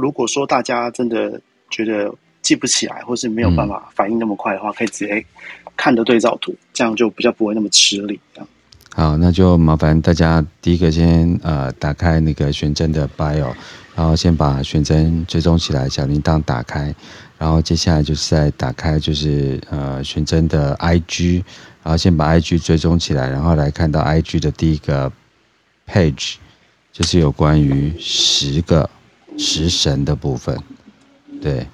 如果说大家真的觉得记不起来，或是没有办法反应那么快的话，可以直接看着对照图，这样就比较不会那么吃力。好，那就麻烦大家第一个先呃打开那个玄真的 bio，然后先把玄真追踪起来，小铃铛打开，然后接下来就是再打开就是呃玄真的 IG，然后先把 IG 追踪起来，然后来看到 IG 的第一个 page，就是有关于十个食神的部分，对，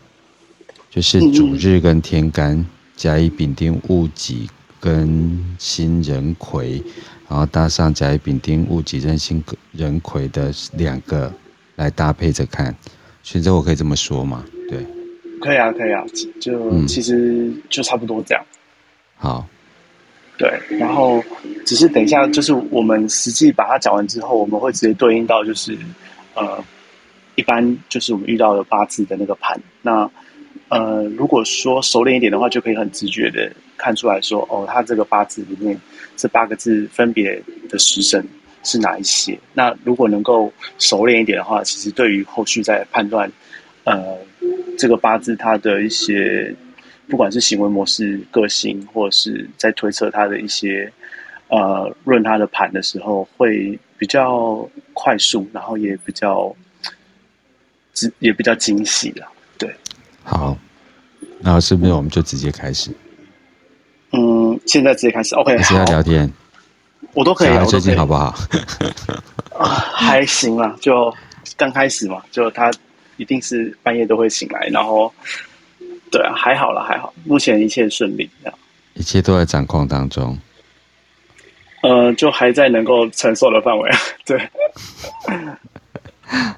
就是主日跟天干甲乙丙丁戊己。跟辛壬癸，然后搭上甲乙丙丁戊己壬辛壬癸的两个来搭配着看，选择我可以这么说吗？对，可以啊，可以啊，就、嗯、其实就差不多这样。好，对，然后只是等一下，就是我们实际把它讲完之后，我们会直接对应到就是呃，一般就是我们遇到的八字的那个盘。那呃，如果说熟练一点的话，就可以很直觉的。看出来说哦，他这个八字里面这八个字分别的时辰是哪一些？那如果能够熟练一点的话，其实对于后续在判断呃这个八字它的一些不管是行为模式、个性，或者是在推测它的一些呃论它的盘的时候，会比较快速，然后也比较也比较精细了。对，好，那是不是我们就直接开始？嗯，现在直接开始，OK。还是要聊天，我都可以。最近好不好？啊，还行啦，就刚开始嘛，就他一定是半夜都会醒来，然后，对啊，还好啦，还好，目前一切顺利，一切都在掌控当中。呃，就还在能够承受的范围啊，对。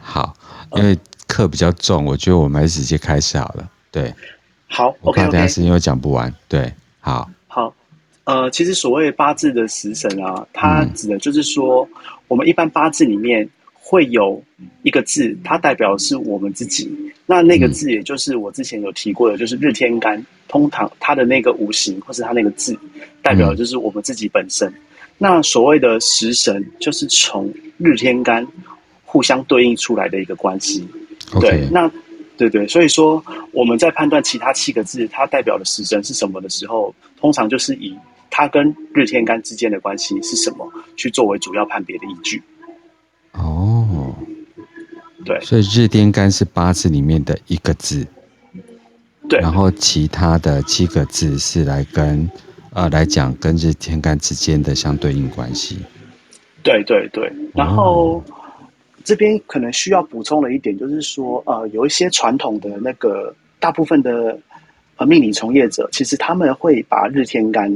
好，因为课比较重，我觉得我们还是直接开始好了，对。好，我看等下时间又讲不完，对，好，好，呃，其实所谓八字的食神啊，它指的就是说，嗯、我们一般八字里面会有一个字，它代表的是我们自己，那那个字也就是我之前有提过的，就是日天干，通常它的那个五行或是它那个字，代表的就是我们自己本身。嗯、那所谓的食神，就是从日天干互相对应出来的一个关系，对.那。对对，所以说我们在判断其他七个字它代表的时辰是什么的时候，通常就是以它跟日天干之间的关系是什么去作为主要判别的依据。哦，对，所以日天干是八字里面的一个字，对，然后其他的七个字是来跟呃来讲跟日天干之间的相对应关系。对对对，然后。哦这边可能需要补充的一点就是说，呃，有一些传统的那个大部分的呃命理从业者，其实他们会把日天干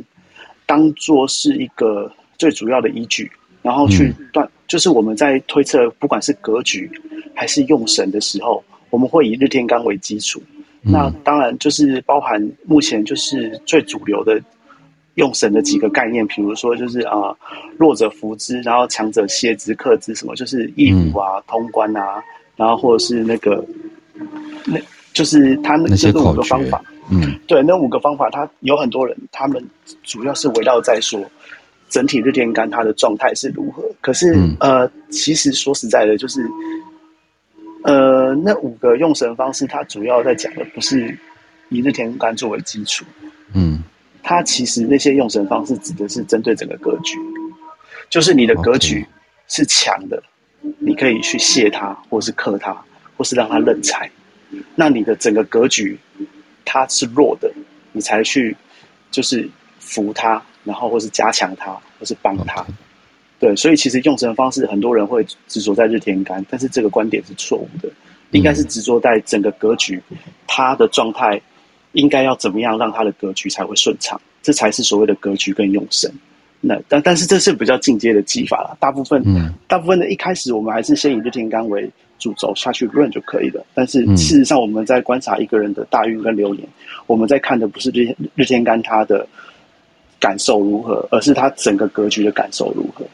当做是一个最主要的依据，然后去断，嗯、就是我们在推测不管是格局还是用神的时候，我们会以日天干为基础。嗯、那当然就是包含目前就是最主流的。用神的几个概念，比如说就是啊、呃，弱者扶之，然后强者歇之、克之，什么就是易服啊、嗯、通关啊，然后或者是那个，那就是他那那个五个方法，嗯，对，那五个方法，他有很多人，他们主要是围绕在说整体日天干它的状态是如何。可是、嗯、呃，其实说实在的，就是呃，那五个用神方式，它主要在讲的不是以日天干作为基础，嗯。它其实那些用神方式指的是针对整个格局，就是你的格局是强的.你可以去泄它，或是克它，或是让它认财。那你的整个格局它是弱的，你才去就是扶它，然后或是加强它，或是帮它。Okay. 对，所以其实用神方式很多人会执着在日天干，但是这个观点是错误的，应该是执着在整个格局它的状态。应该要怎么样让他的格局才会顺畅？这才是所谓的格局跟用神。那但但是这是比较进阶的技法了。大部分，嗯，大部分的一开始我们还是先以日天干为主轴下去论就可以了。但是事实上，我们在观察一个人的大运跟流年，我们在看的不是日日天干他的感受如何，而是他整个格局的感受如何。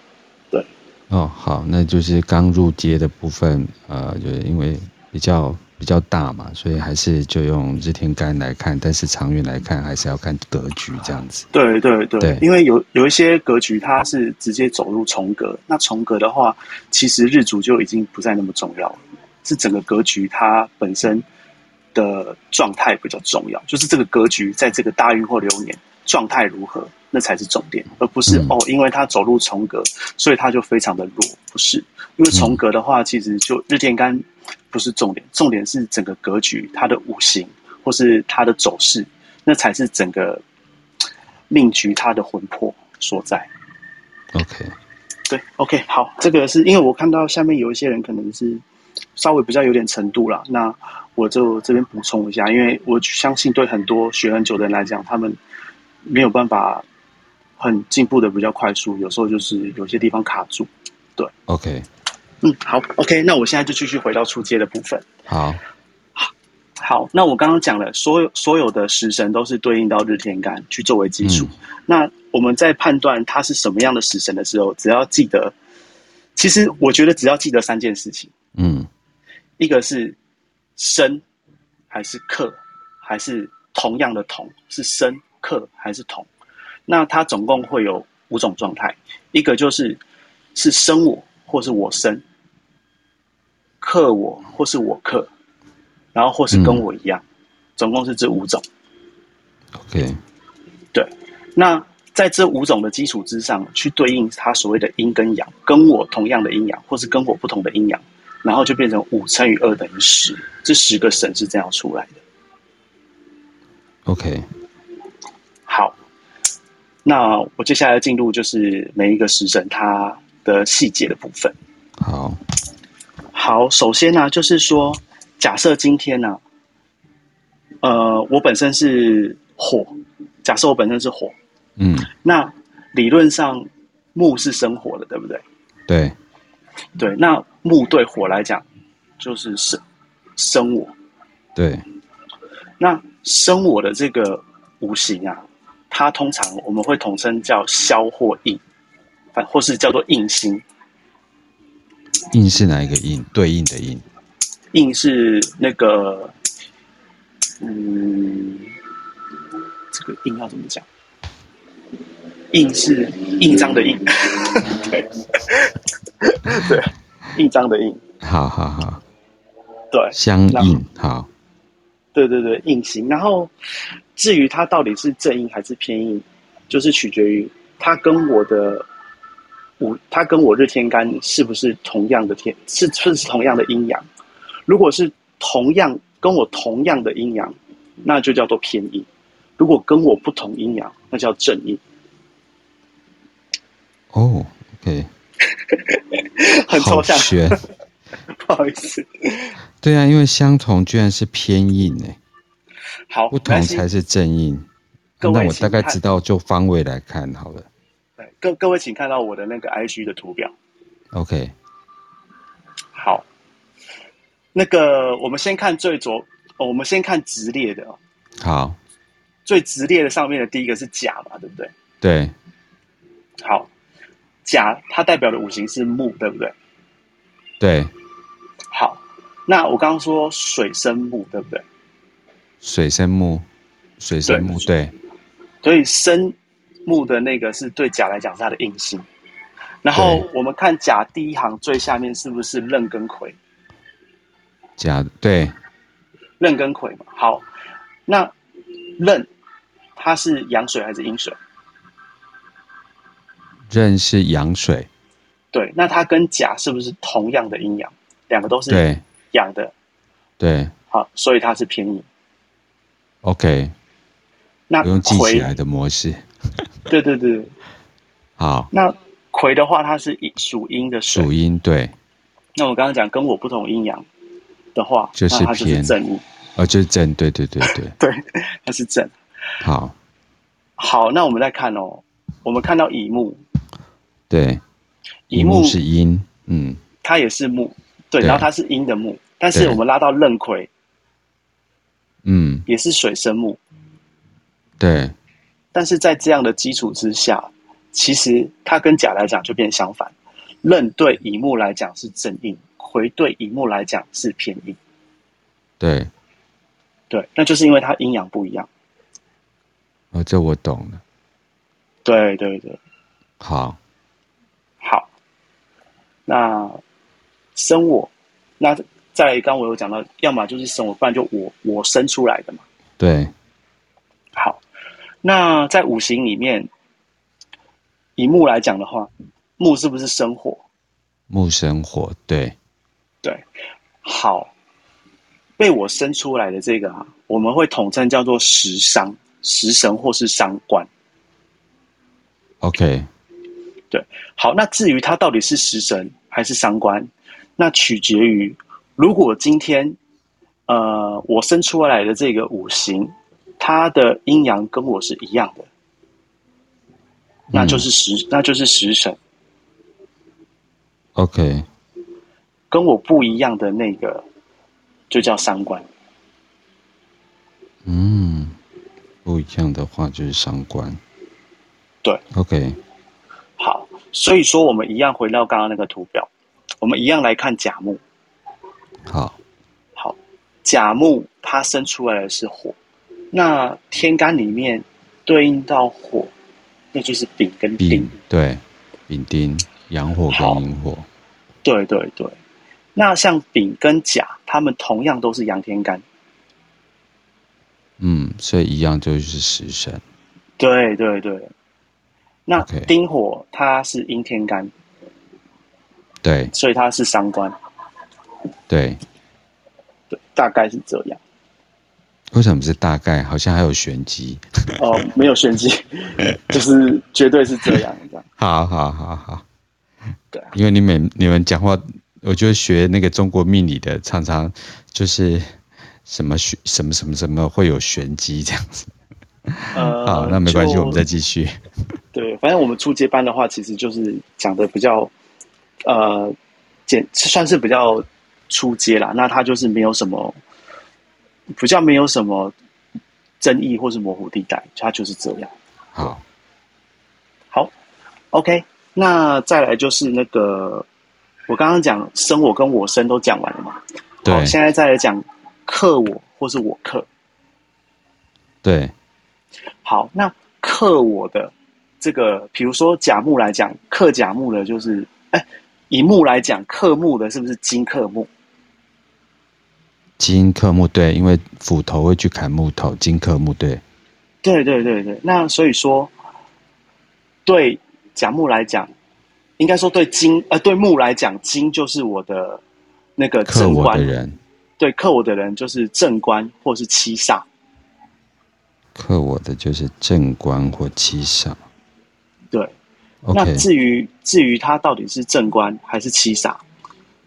对，哦，好，那就是刚入阶的部分，呃，就是因为比较。比较大嘛，所以还是就用日天干来看，但是长远来看还是要看格局这样子。对对对，对因为有有一些格局它是直接走入重格，那重格的话，其实日主就已经不再那么重要了。是整个格局它本身的状态比较重要，就是这个格局在这个大运或流年状态如何，那才是重点，而不是、嗯、哦，因为它走入重格，所以它就非常的弱，不是？因为重格的话，其实就日天干不是重点，重点是整个格局它的五行或是它的走势，那才是整个命局它的魂魄所在。OK。对，OK，好，这个是因为我看到下面有一些人可能是稍微比较有点程度了，那我就这边补充一下，因为我相信对很多学很久的人来讲，他们没有办法很进步的比较快速，有时候就是有些地方卡住。对，OK，嗯，好，OK，那我现在就继续回到出街的部分。好，好，好，那我刚刚讲了，所有所有的食神都是对应到日天干去作为基础，嗯、那。我们在判断它是什么样的食神的时候，只要记得，其实我觉得只要记得三件事情，嗯，一个是生还是克，还是同样的同，是生克还是同？那它总共会有五种状态，一个就是是生我或是我生，克我或是我克，然后或是跟我一样，嗯、总共是这五种。OK，对，那。在这五种的基础之上去对应它所谓的阴跟阳，跟我同样的阴阳，或是跟我不同的阴阳，然后就变成五乘以二等于十，这十个神是这样出来的。OK，好，那我接下来进入就是每一个食神它的细节的部分。好，好，首先呢，就是说，假设今天呢，呃，我本身是火，假设我本身是火。嗯，那理论上木是生火的，对不对？对，对。那木对火来讲就是生生我。对。那生我的这个五行啊，它通常我们会统称叫消或应，反或是叫做印星。印是哪一个印？对应的印。印是那个，嗯，这个印要怎么讲？印是印章的印，对对，印章的印，好好好，对，相应好，对对对，印星。然后至于它到底是正印还是偏印，就是取决于它跟我的五，它跟我日天干是不是同样的天，是是是同样的阴阳。如果是同样跟我同样的阴阳，那就叫做偏印；如果跟我不同阴阳，那叫正印。哦、oh，OK，很抽象，学 不好意思。对啊，因为相同居然是偏印呢。好，不同才是正印。那我大概知道，就方位来看好了。对，各各位请看到我的那个 IG 的图表。OK，好。那个，我们先看最左，哦，我们先看直列的。好。最直列的上面的第一个是甲嘛，对不对？对。好。甲它代表的五行是木，对不对？对。好，那我刚刚说水生木，对不对？水生木，水生木，对。所以生木的那个是对甲来讲是它的硬性。然后我们看甲第一行最下面是不是壬跟癸？甲对。壬跟癸嘛。好，那壬它是阳水还是阴水？壬是阳水，对，那它跟甲是不是同样的阴阳？两个都是阳的，对，好，所以它是偏阴。OK，那不用记起来的模式，对对对，好。那癸的话，它是属阴的水，属阴对。那我刚刚讲跟我不同阴阳的话，就是偏，它就是正阴，哦，就是正，对对对对，对，它是正。好，好，那我们再看哦，我们看到乙木。对，乙木是阴，嗯，它也是木，对，对。然后它是阴的木，但是我们拉到壬癸，嗯，也是水生木，对，但是在这样的基础之下，其实它跟甲来讲就变相反，刃对乙木来讲是正印，回对乙木来讲是偏印，对，对，那就是因为它阴阳不一样，哦，这我懂了，对对对，好。好那生我，那再来，刚我有讲到，要么就是生我，不然就我我生出来的嘛。对。好，那在五行里面，以木来讲的话，木是不是生火？木生火，对。对。好，被我生出来的这个啊，我们会统称叫做食伤、食神或是伤官。OK。对。好，那至于它到底是食神还是伤官，那取决于。如果今天，呃，我生出来的这个五行，它的阴阳跟我是一样的，那就是食，嗯、那就是食神。OK，跟我不一样的那个，就叫三观。嗯，不一样的话就是三观。对，OK。好，所以说我们一样回到刚刚那个图表，我们一样来看甲木。好，好，甲木它生出来的是火，那天干里面对应到火，那就是丙跟丁，对，丙丁，阳火跟阴火，对对对。那像丙跟甲，他们同样都是阳天干，嗯，所以一样就是食神，对对对。那丁火它是阴天干，对，所以它是伤官。对，对，大概是这样。为什么是大概？好像还有玄机。哦，没有玄机，就是绝对是这样。这样。好好好好。对啊，因为你们你们讲话，我觉得学那个中国命理的，常常就是什么玄什么什么什么会有玄机这样子。呃，好，那没关系，我们再继续。对，反正我们初阶班的话，其实就是讲的比较呃。简算是比较初阶啦，那他就是没有什么，比较没有什么争议或是模糊地带，它就是这样。好，好，OK，那再来就是那个，我刚刚讲生我跟我生都讲完了嘛？对，好，现在再来讲克我或是我克。对，好，那克我的这个，比如说甲木来讲，克甲木的就是，哎。以木来讲，克木的是不是金克木？金克木，对，因为斧头会去砍木头，金克木，对。对对对对，那所以说，对甲木来讲，应该说对金呃对木来讲，金就是我的那个正官的人，对，克我的人就是正官或是七煞。克我的就是正官或七煞，对。那至于至于他到底是正官还是七煞，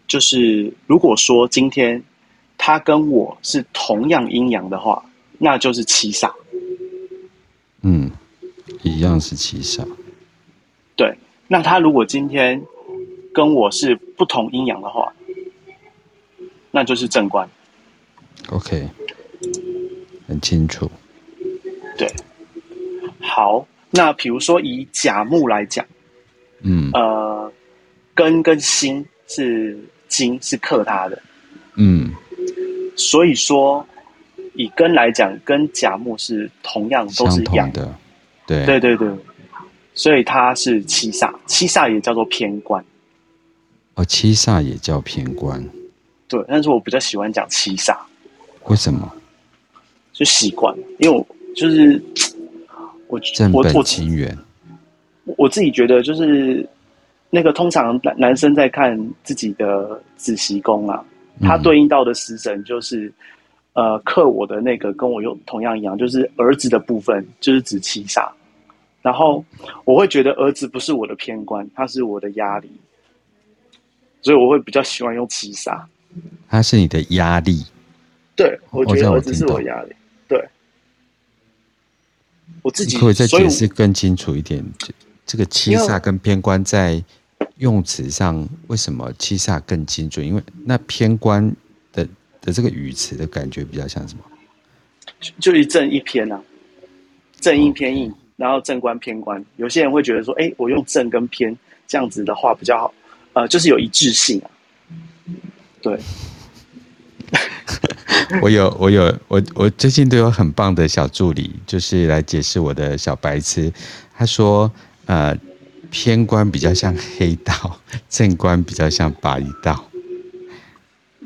就是如果说今天他跟我是同样阴阳的话，那就是七煞。嗯，一样是七煞。对，那他如果今天跟我是不同阴阳的话，那就是正官。OK，很清楚。对，好。那比如说以甲木来讲，嗯，呃，根跟心是金是克他的，嗯，所以说以庚来讲，跟甲木是同样都是一样。的，对，对对对，所以它是七煞，七煞也叫做偏官，哦，七煞也叫偏官，对，但是我比较喜欢讲七煞，为什么？就习惯，因为我就是。我正本清源，我我自己觉得就是那个通常男男生在看自己的子息宫啊，他对应到的食神就是呃克我的那个跟我有同样一样，就是儿子的部分就是指七杀，然后我会觉得儿子不是我的偏官，他是我的压力，所以我会比较喜欢用七杀，他是你的压力，对，我觉得儿子是我压力。对。我自己可以再解释更清楚一点，这这个七煞跟偏官在用词上为什么七煞更精准？因为那偏官的的这个语词的感觉比较像什么？就一正一偏啊，正阴偏硬，然后正官偏官。有些人会觉得说，哎，我用正跟偏这样子的话比较好，呃，就是有一致性啊。对。我有，我有，我我最近都有很棒的小助理，就是来解释我的小白痴。他说，呃，偏官比较像黑道，正官比较像白道。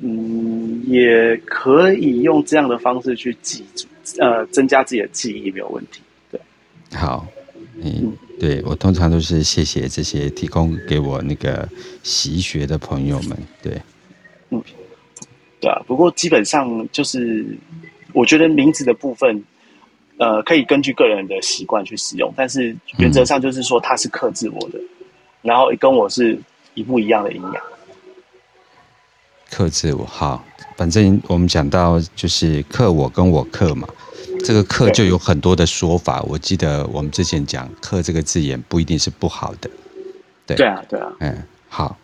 嗯，也可以用这样的方式去记住，呃，增加自己的记忆没有问题。对，好，嗯，对我通常都是谢谢这些提供给我那个习学的朋友们。对，嗯，对啊。不过基本上就是，我觉得名字的部分，呃，可以根据个人的习惯去使用，但是原则上就是说它是克制我的，嗯、然后跟我是一不一样的营养。克制我好，反正我们讲到就是克我跟我克嘛，这个克就有很多的说法。我记得我们之前讲克这个字眼不一定是不好的，对对啊对啊，嗯好，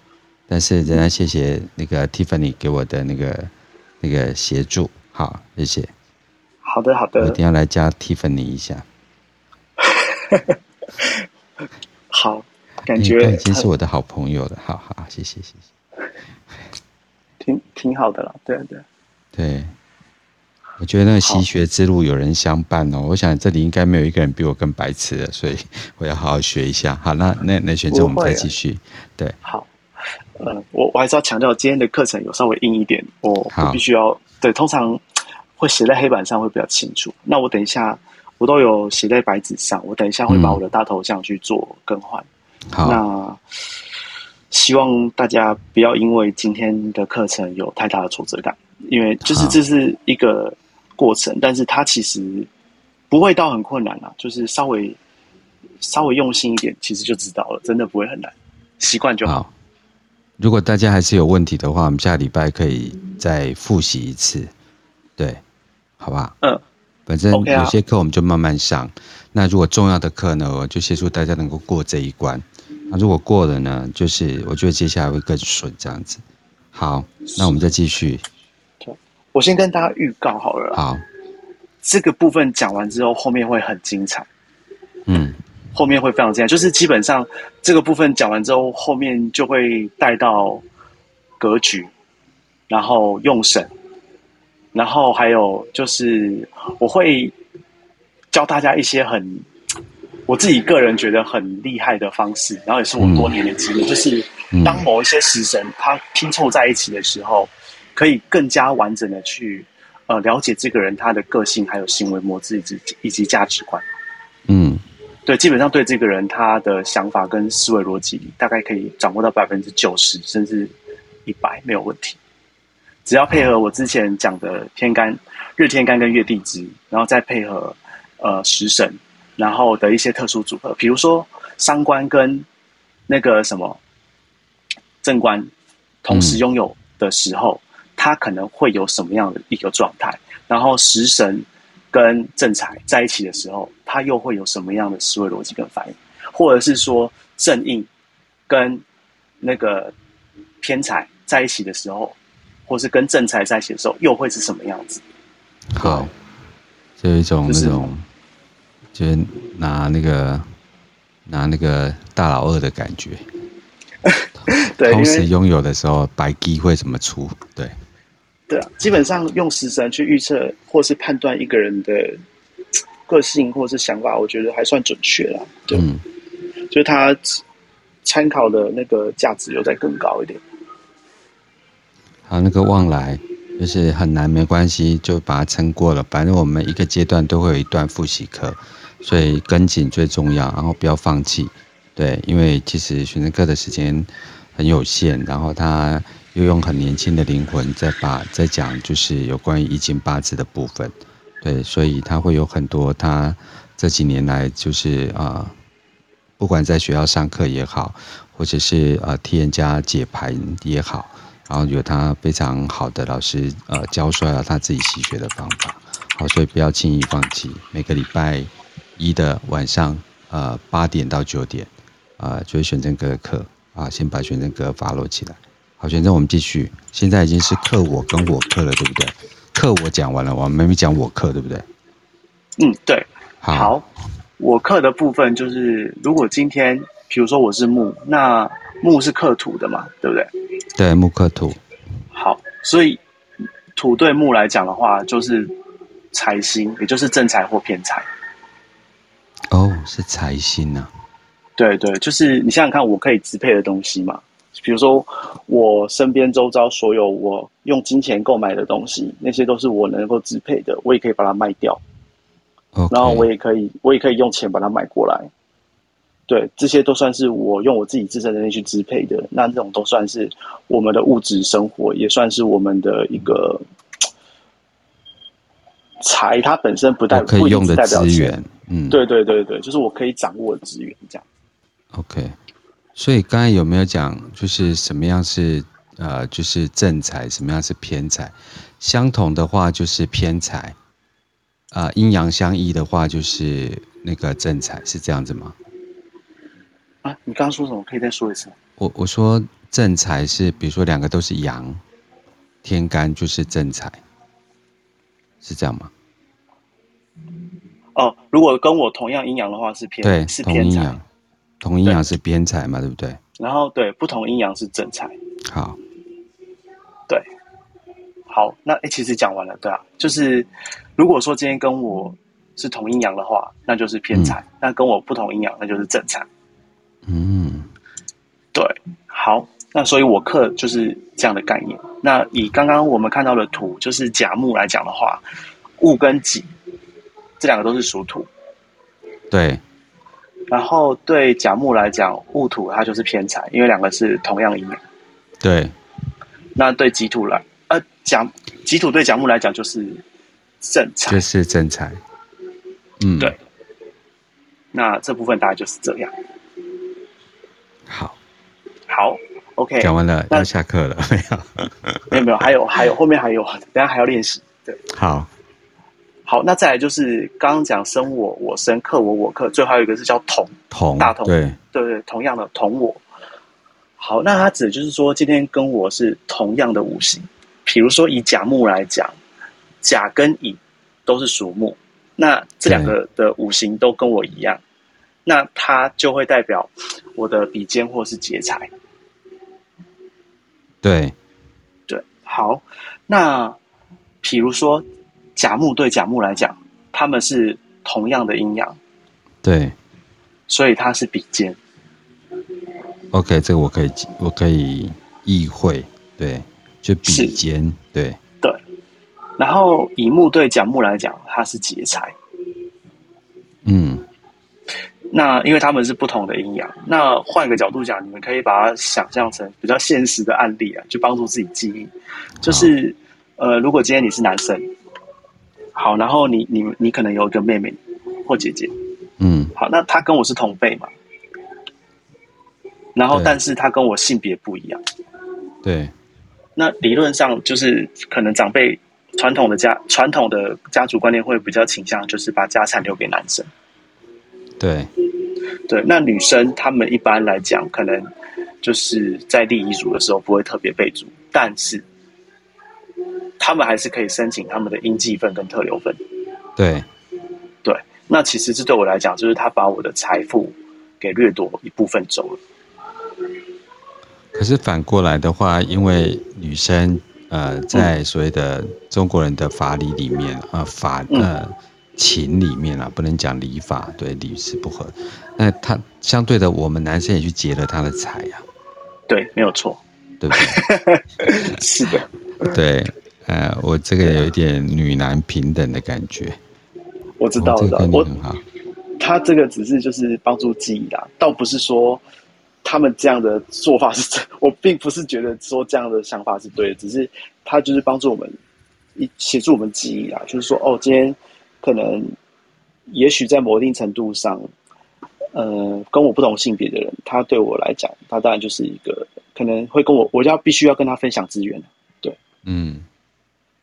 但是仍然谢谢那个 Tiffany 给我的那个那个协助，好谢谢。好的好的，我一定要来加 Tiffany 一下。好，感觉已经是我的好朋友了，好好谢谢谢谢。挺挺好的了，对对对，我觉得那个习学之路有人相伴哦。我想这里应该没有一个人比我更白痴的，所以我要好好学一下。好，那那那选择我们再继续。对，好，呃，我我还是要强调，今天的课程有稍微硬一点，我我必须要对，通常会写在黑板上会比较清楚。那我等一下我都有写在白纸上，我等一下会把我的大头像去做更换。嗯、好，那。希望大家不要因为今天的课程有太大的挫折感，因为就是这是一个过程，但是它其实不会到很困难啊，就是稍微稍微用心一点，其实就知道了，真的不会很难，习惯就好。好，如果大家还是有问题的话，我们下礼拜可以再复习一次，对，好吧？嗯，反正有些课我们就慢慢上，嗯 okay 啊，那如果重要的课呢，我就协助大家能够过这一关。那如果过了呢？就是我觉得接下来会更顺，这样子。好，那我们再继续。我先跟大家预告好了。好，这个部分讲完之后，后面会很精彩。嗯，后面会非常精彩，就是基本上这个部分讲完之后，后面就会带到格局，然后用神，然后还有就是我会教大家一些很。我自己个人觉得很厉害的方式，然后也是我多年的经验，嗯、就是当某一些食神它拼凑在一起的时候，可以更加完整的去呃了解这个人他的个性，还有行为模式以及以及价值观。嗯，对，基本上对这个人他的想法跟思维逻辑，大概可以掌握到百分之九十甚至一百没有问题。只要配合我之前讲的天干、日天干跟月地支，然后再配合呃食神。然后的一些特殊组合，比如说伤官跟那个什么正官同时拥有的时候，他、可能会有什么样的一个状态？然后食神跟正财在一起的时候，他又会有什么样的思维逻辑跟反应？或者是说正印跟那个偏财在一起的时候，或是跟正财在一起的时候，又会是什么样子？好，就一种那种。就是就是拿那个拿那个大老二的感觉，对，同时拥有的时候，白鸡会怎么出？对，对啊，基本上用食神去预测或是判断一个人的个性或是想法，我觉得还算准确啦。对，嗯，就是他参考的那个价值又再更高一点。啊，那个旺来。就是很难，没关系，就把它撑过了。反正我们一个阶段都会有一段复习课，所以跟紧最重要，然后不要放弃。对，因为其实选择课的时间很有限，然后他又用很年轻的灵魂在把在讲，就是有关于易经八字的部分。对，所以他会有很多他这几年来就是啊、不管在学校上课也好，或者是呃替人家解盘也好。然后有他非常好的老师，呃，教出来了他自己习学的方法，好，所以不要轻易放弃。每个礼拜一的晚上，呃，八点到九点，呃，就是选真格的课啊，先把选真格 follow 起来。好，选真我们继续。现在已经是课我跟我课了，对不对？课我讲完了，我们没讲我课，对不对？嗯，对。好，好，我课的部分就是，如果今天，比如说我是木，那木是克土的嘛，对不对？对，木克土。好，所以土对木来讲的话，就是财星，也就是正财或偏财。哦，是财星啊。对对，就是你想想看，我可以支配的东西嘛，比如说我身边周遭所有我用金钱购买的东西，那些都是我能够支配的，我也可以把它卖掉。Okay. 然后我也可以，我也可以用钱把它买过来。对，这些都算是我用我自己自身能力去支配的。那这种都算是我们的物质生活，也算是我们的一个财。它本身不代可以用的资源。嗯，对对对对，就是我可以掌握的资源这样。OK，所以刚才有没有讲，就是什么样是呃，就是正财，什么样是偏财？相同的话就是偏财，啊、呃，阴阳相异的话就是那个正财，是这样子吗？啊，你刚刚说什么？可以再说一次。我我说正财是，比如说两个都是阳，天干就是正财，是这样吗？哦，如果跟我同样阴阳的话是偏，对，是偏财。同阴阳是偏财嘛，对，不对？然后对，不同阴阳是正财。好，对，好，那诶其实讲完了，对啊，就是如果说今天跟我是同阴阳的话，那就是偏财；嗯、那跟我不同阴阳，那就是正财。嗯，对，好，那所以我克就是这样的概念。那以刚刚我们看到的土，就是甲木来讲的话，戊跟己这两个都是属土，对。然后对甲木来讲，戊土它就是偏财，因为两个是同样一面。对。那对己土来，呃，甲己土对甲木来讲就是正财，就是正财。嗯，对。那这部分大概就是这样。好，好，OK，讲完了，要下课了，没有？没有没有，还有还有后面还有，等下还要练习。对，好，好，那再来就是刚刚讲生我我生克我我克，最后还有一个是叫同同大同，对。对对，同样的同我。好，那它指的就是说今天跟我是同样的五行，比如说以甲木来讲，甲跟乙都是属木，那这两个的五行都跟我一样。那它就会代表我的比肩或是劫财。对，对，好。那比如说甲木对甲木来讲，他们是同样的阴阳。对，所以它是比肩。OK，这个我可以，我可以意会。对，就比肩。对，对。然后乙木对甲木来讲，它是劫财。嗯。那因为他们是不同的阴阳，那换个角度讲，你们可以把它想象成比较现实的案例啊，就帮助自己记忆。就是，呃，如果今天你是男生，好，然后你你你可能有一个妹妹或姐姐，嗯，好，那她跟我是同辈嘛，然后但是她跟我性别不一样，对，那理论上就是可能长辈传统的家传统的家族观念会比较倾向就是把家产留给男生。对，对，那女生她们一般来讲，可能就是在立遗嘱的时候不会特别备注，但是她们还是可以申请他们的应继分跟特留分。对，对，那其实这对我来讲，就是他把我的财富给掠夺一部分走了。可是反过来的话，因为女生呃，在所谓的中国人的法理里面啊、呃，法呃。嗯情里面啊，不能讲礼法，对礼是不合。那他相对的，我们男生也去劫了他的财呀、啊。对，没有错，对不对？是的。对，呃，我这个有一点女男平等的感觉。我知道，我知道。我他这个只是就是帮助记忆啦，倒不是说他们这样的做法是真。我并不是觉得说这样的想法是对的，只是他就是帮助我们一协助我们记忆啊，就是说哦，今天。可能，也许在某一定程度上，呃，跟我不同性别的人，他对我来讲，他当然就是一个可能会跟我，我就要必须要跟他分享资源，对，嗯，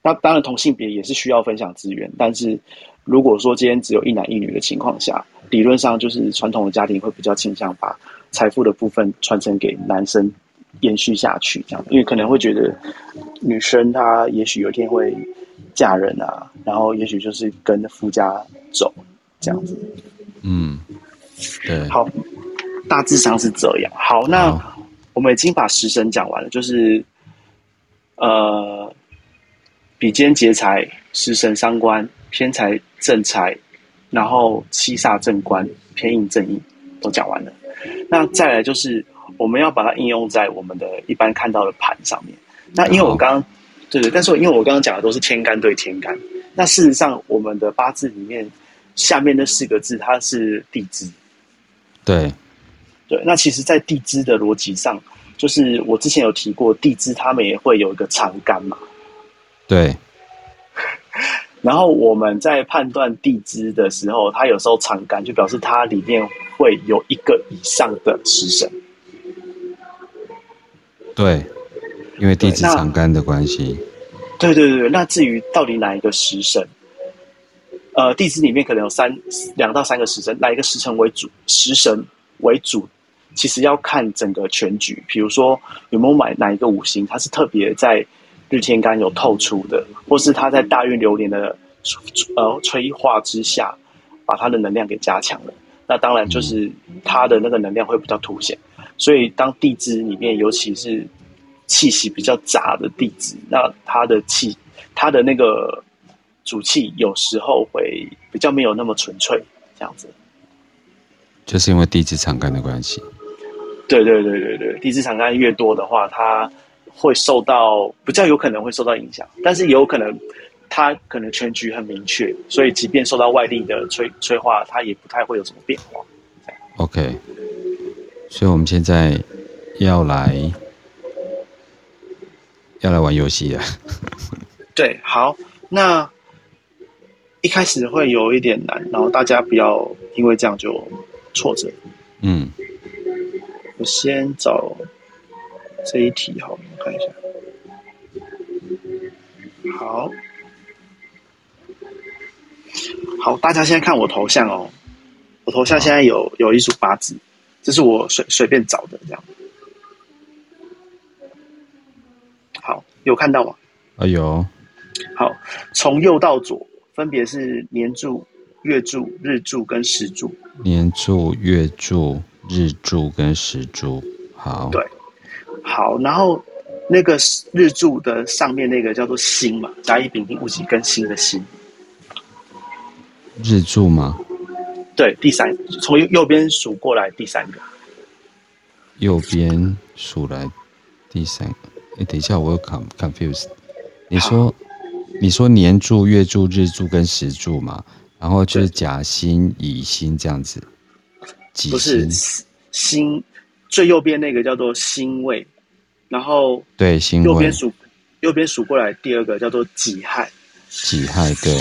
那当然同性别也是需要分享资源，但是如果说今天只有一男一女的情况下，理论上就是传统的家庭会比较倾向把财富的部分传承给男生延续下去，这样，因为可能会觉得女生她也许有一天会。嫁人啊，然后也许就是跟夫家走这样子。嗯，对。好，大致上是这样。好，那我们已经把食神讲完了，就是呃，比肩劫财、食神伤官、偏财正财，然后七煞正官、偏印正印都讲完了。那再来就是我们要把它应用在我们的一般看到的盘上面。那因为我刚刚对对，但是因为我刚刚讲的都是天干对天干，那事实上我们的八字里面下面那四个字它是地支。对对，那其实，在地支的逻辑上，就是我之前有提过，地支他们也会有一个长干嘛。对。然后我们在判断地支的时候，它有时候长干，就表示它里面会有一个以上的食神。对，因为地支长干的关系。对对对对，那至于到底哪一个食神，呃，地支里面可能有三两到三个时神，哪一个时辰为主？食神为主，其实要看整个全局。比如说有没有买哪一个五行，它是特别在。日天干有透出的，或是它在大运流年的呃催化之下，把它的能量给加强了。那当然就是它的那个能量会比较凸显。所以当地支里面，尤其是气息比较杂的地支，那它的气，它的那个主气有时候会比较没有那么纯粹，这样子。就是因为地支长干的关系。对对对对对，地支长干越多的话，它。会受到比较有可能会受到影响，但是也有可能它可能全局很明确，所以即便受到外力的催催化，它也不太会有什么变化。OK，所以我们现在要来要来玩游戏了。对，好，那一开始会有一点难，然后大家不要因为这样就挫折。嗯，我先找。这一题好，我看一下。好，好，大家现在看我头像哦。我头像现在有有一组八字，这是我随随便找的，这样。好，有看到吗？啊，有。好，从右到左，分别是年柱、月柱、日柱跟时柱。年柱、月柱、日柱跟时柱。好。对。好，然后那个日柱的上面那个叫做星嘛，甲乙丙丁戊己庚辛的辛。日柱吗？对，第三，从右边数过来第三个。右边数来第三个，哎，等一下，我有 confused。你说，你说年柱、月柱、日柱跟时柱嘛？然后就是甲辛、乙辛这样子。不是辛，最右边那个叫做辛未。然后对辛，右边数，右边数过来第二个叫做己亥，己亥对，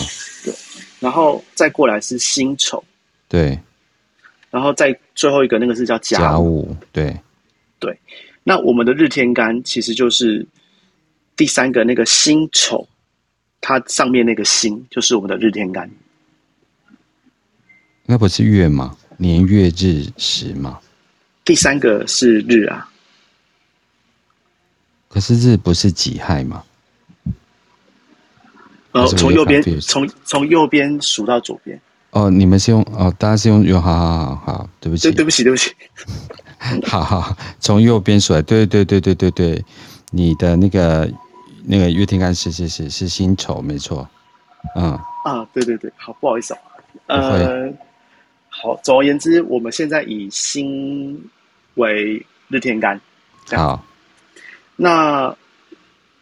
对，然后再过来是辛丑，对，然后再最后一个那个是叫甲午，对，对，那我们的日天干其实就是第三个那个辛丑，它上面那个辛就是我们的日天干，那不是月吗？年月日时吗？第三个是日啊。可是日不是己亥吗？呃，从右边从从右边数到左边。哦，你们是用哦，大家是用用，好好好好，对不起，对对不起对不起。好好，从右边数来，对对对对对对，你的那个那个月天干是是是是辛丑，没错。嗯啊，对对对，好，不好意思啊。呃，好，总而言之，我们现在以辛为日天干。好。那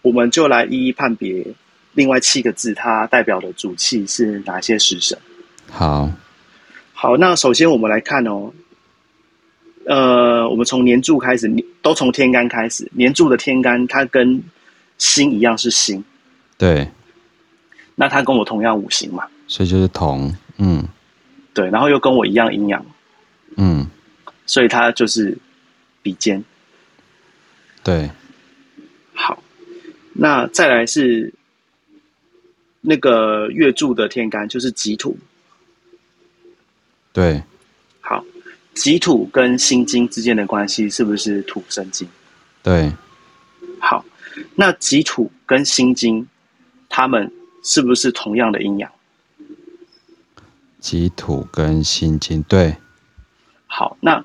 我们就来一一判别另外七个字，它代表的主气是哪些食神？好，好，那首先我们来看哦，呃，我们从年柱开始，都从天干开始。年柱的天干，它跟星一样是星，对。那它跟我同样五行嘛，所以就是同，嗯，对。然后又跟我一样阴阳，嗯，所以它就是比肩，对。好，那再来是那个月柱的天干，就是己土。对，好，己土跟辛金之间的关系是不是土生金？对，好，那己土跟辛金，他们是不是同样的阴阳？己土跟辛金，对，好，那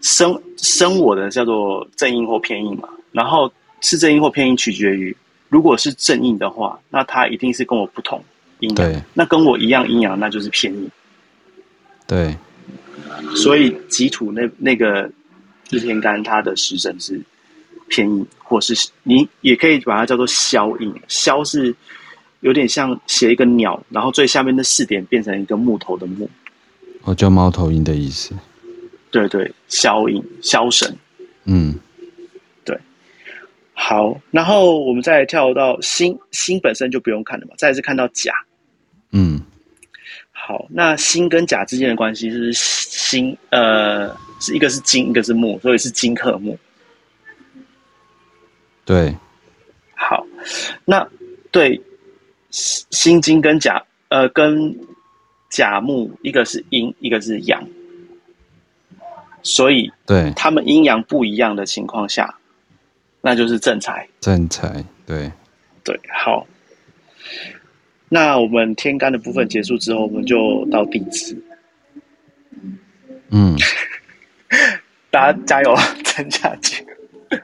生生我的叫做正印或偏印嘛，然后。是正印或偏印，取决于如果是正印的话，那它一定是跟我不同阴阳。对，那跟我一样阴阳，那就是偏印。对，所以己土那那个日天干它的时辰是偏阴，或是你也可以把它叫做消阴。消是有点像写一个鸟，然后最下面的四点变成一个木头的木，哦，叫猫头鹰的意思。对对，消阴消神。嗯，对。好，然后我们再跳到辛，辛本身就不用看了嘛，再来是看到甲。嗯。好，那辛跟甲之间的关系是辛，呃，是一个是金，一个是木，所以是金克木。对，好，那对辛金跟甲，呃，跟甲木，一个是阴，一个是阳，所以对他们阴阳不一样的情况下，那就是正财。正财，对，对，好。那我们天干的部分结束之后，我们就到地支。嗯，大家加油，撑下去。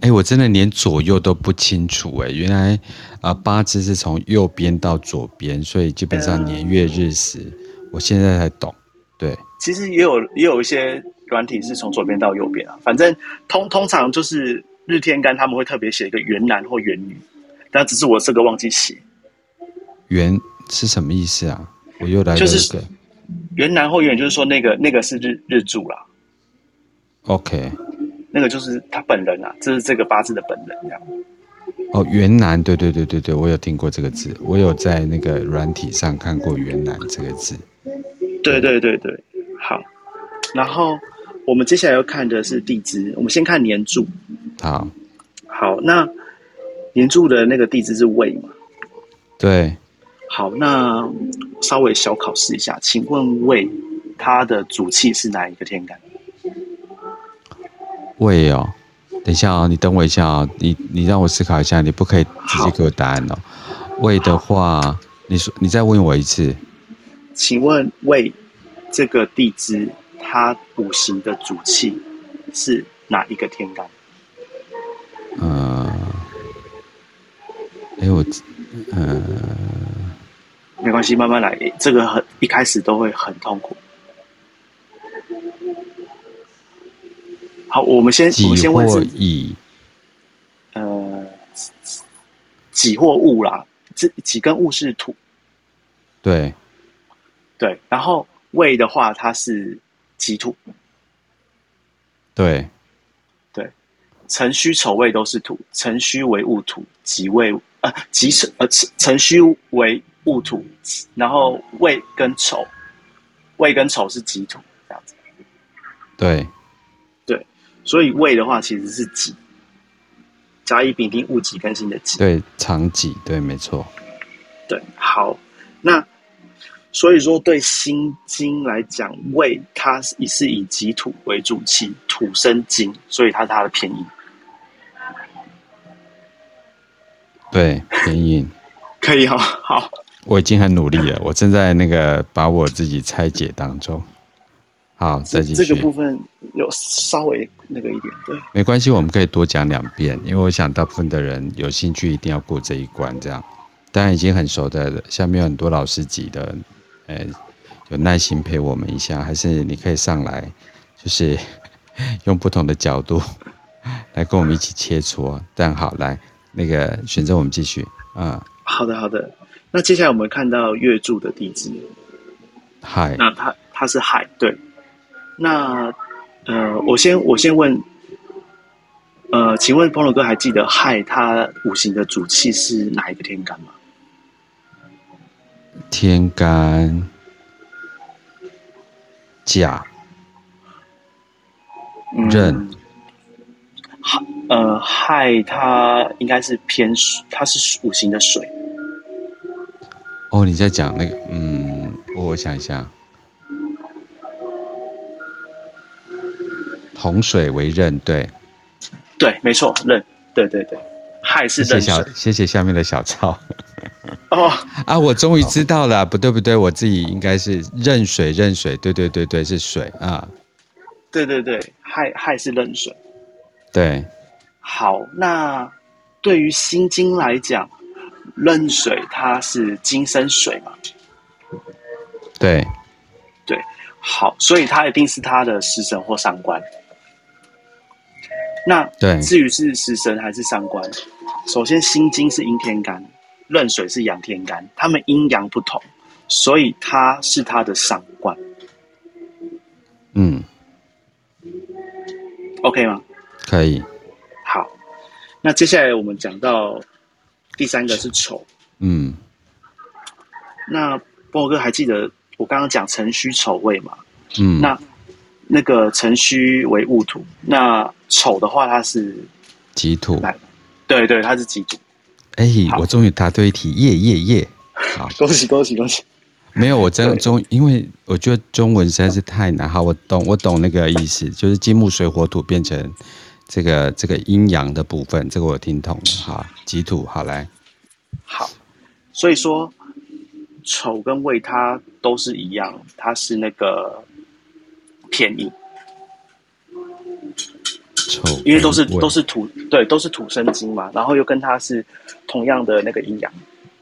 哎、欸，我真的连左右都不清楚哎、欸，原来啊、呃、八字是从右边到左边，所以基本上年月日时，嗯、我现在才懂。对，其实也有也有一些软体是从左边到右边啊，反正通通常就是。日天干他们会特别写一个元男或元女，但只是我这个忘记写。元是什么意思啊？我又来了一个。就是元男或元女，就是说那个那个是日日柱啦。OK，那个就是他本人啊，这是这个八字的本人这样。哦，元男，对对对对对，我有听过这个字，我有在那个软体上看过元男这个字。对对对对，好，然后。我们接下来要看的是地支，我们先看年柱。好，好，那年柱的那个地支是未嘛？对。好，那稍微小考试一下，请问未它的主气是哪一个天干？未哦，等一下哦，你等我一下哦，你你让我思考一下，你不可以直接给我答案哦。未的话，你说你再问我一次，请问未这个地支？它五行的主气是哪一个天干？呃，哎、欸，我，呃，没关系，慢慢来。这个很一开始都会很痛苦。好，我们先，我们先问是乙，呃，己或物啦。这己跟戊是土，对，对。然后未的话，它是。己土，对，辰戌丑未都是土，辰戌为戊土，己未呃己辰呃辰戌为戊土，然后未跟丑，未跟丑是己土这样子，对，对，所以未的话其实是己，甲乙丙丁戊己庚辛的己，对，长己，对，没错，对，好，那。所以说，对辛金来讲，未它也是以己土为主气，土生金，所以它是它的偏阴。对，眼影可以哈，好。我已经很努力了，我正在那个把我自己拆解当中。好，再继续。这个部分有稍微那个一点，对，没关系，我们可以多讲两遍，因为我想大部分的人有兴趣，一定要过这一关。这样，当然已经很熟的，下面有很多老师级的。呃，有耐心陪我们一下，还是你可以上来，就是 用不同的角度来跟我们一起切磋。但好，来那个选择我们继续啊。好的，好的。那接下来我们看到月柱的地支，亥。那它它是亥，对。那呃，我先我先问，呃，请问鹏龙哥还记得亥它五行的主气是哪一个天干吗？天干甲壬，呃亥，它应该是偏水，它是五行的水。哦，你在讲那个，嗯，我想一下，同水为刃，对，对，没错，刃，对对对，亥是壬水。谢谢，下面的小抄。哦 啊！我终于知道了，不对不对，我自己应该是壬水壬水，对对对对，是水啊。对对对，亥亥是壬水。对，好，那对于心经来讲，壬水它是金生水嘛？对，对，好，所以他一定是他的食神或上官。那对，至于是食神还是上官，首先心经是阴天干，壬水是阳天干，他们阴阳不同，所以他是他的上官。嗯，OK 吗？可以。好，那接下来我们讲到第三个是丑。嗯，那波哥还记得我刚刚讲辰戌丑未嘛？嗯，那那个辰戌为戊土，那丑的话它是己土。对对，它是己土。哎、欸，我终于答对一题，耶耶耶！好，恭喜恭喜恭喜！没有，我真中，因为我觉得中文实在是太难。好，我懂，我懂那个意思，就是金木水火土变成这个这个阴阳的部分，这个我听懂了。好，己土，好来，好，所以说丑跟未它都是一样，它是那个偏印，丑，因为都是都是土，对，都是土生金嘛，然后又跟它是同样的那个阴阳，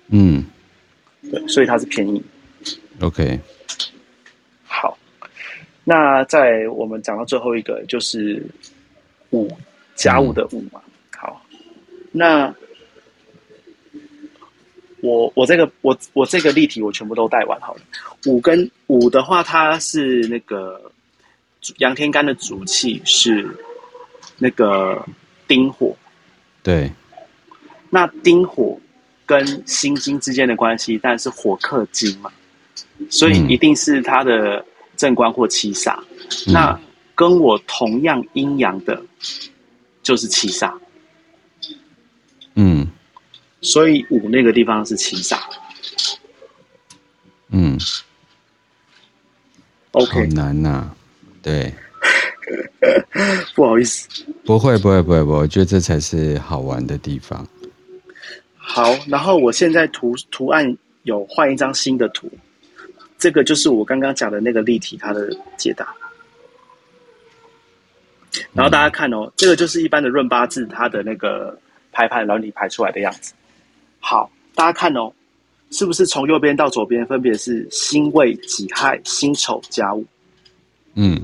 嗯，对，所以它是偏印。OK，好，那在我们讲到最后一个就是午，甲午的午嘛。好，那我我这个我我这个例题我全部都带完好了。五跟五的话，它是那个阳天干的主气是那个丁火，对，那丁火跟辛金之间的关系，当然是火克金嘛。所以一定是他的正官或七煞，嗯，那跟我同样阴阳的，就是七煞。嗯，所以五那个地方是七煞。嗯，OK，好难呐，啊，对，不好意思，不会不会不会不会，我觉得这才是好玩的地方。好，然后我现在图图案有换一张新的图。这个就是我刚刚讲的那个例题，它的解答。然后大家看哦，嗯、这个就是一般的论八字，它的那个排盘，然后你排出来的样子。好，大家看哦，是不是从右边到左边分别是辛未、己亥、辛丑、甲午？嗯，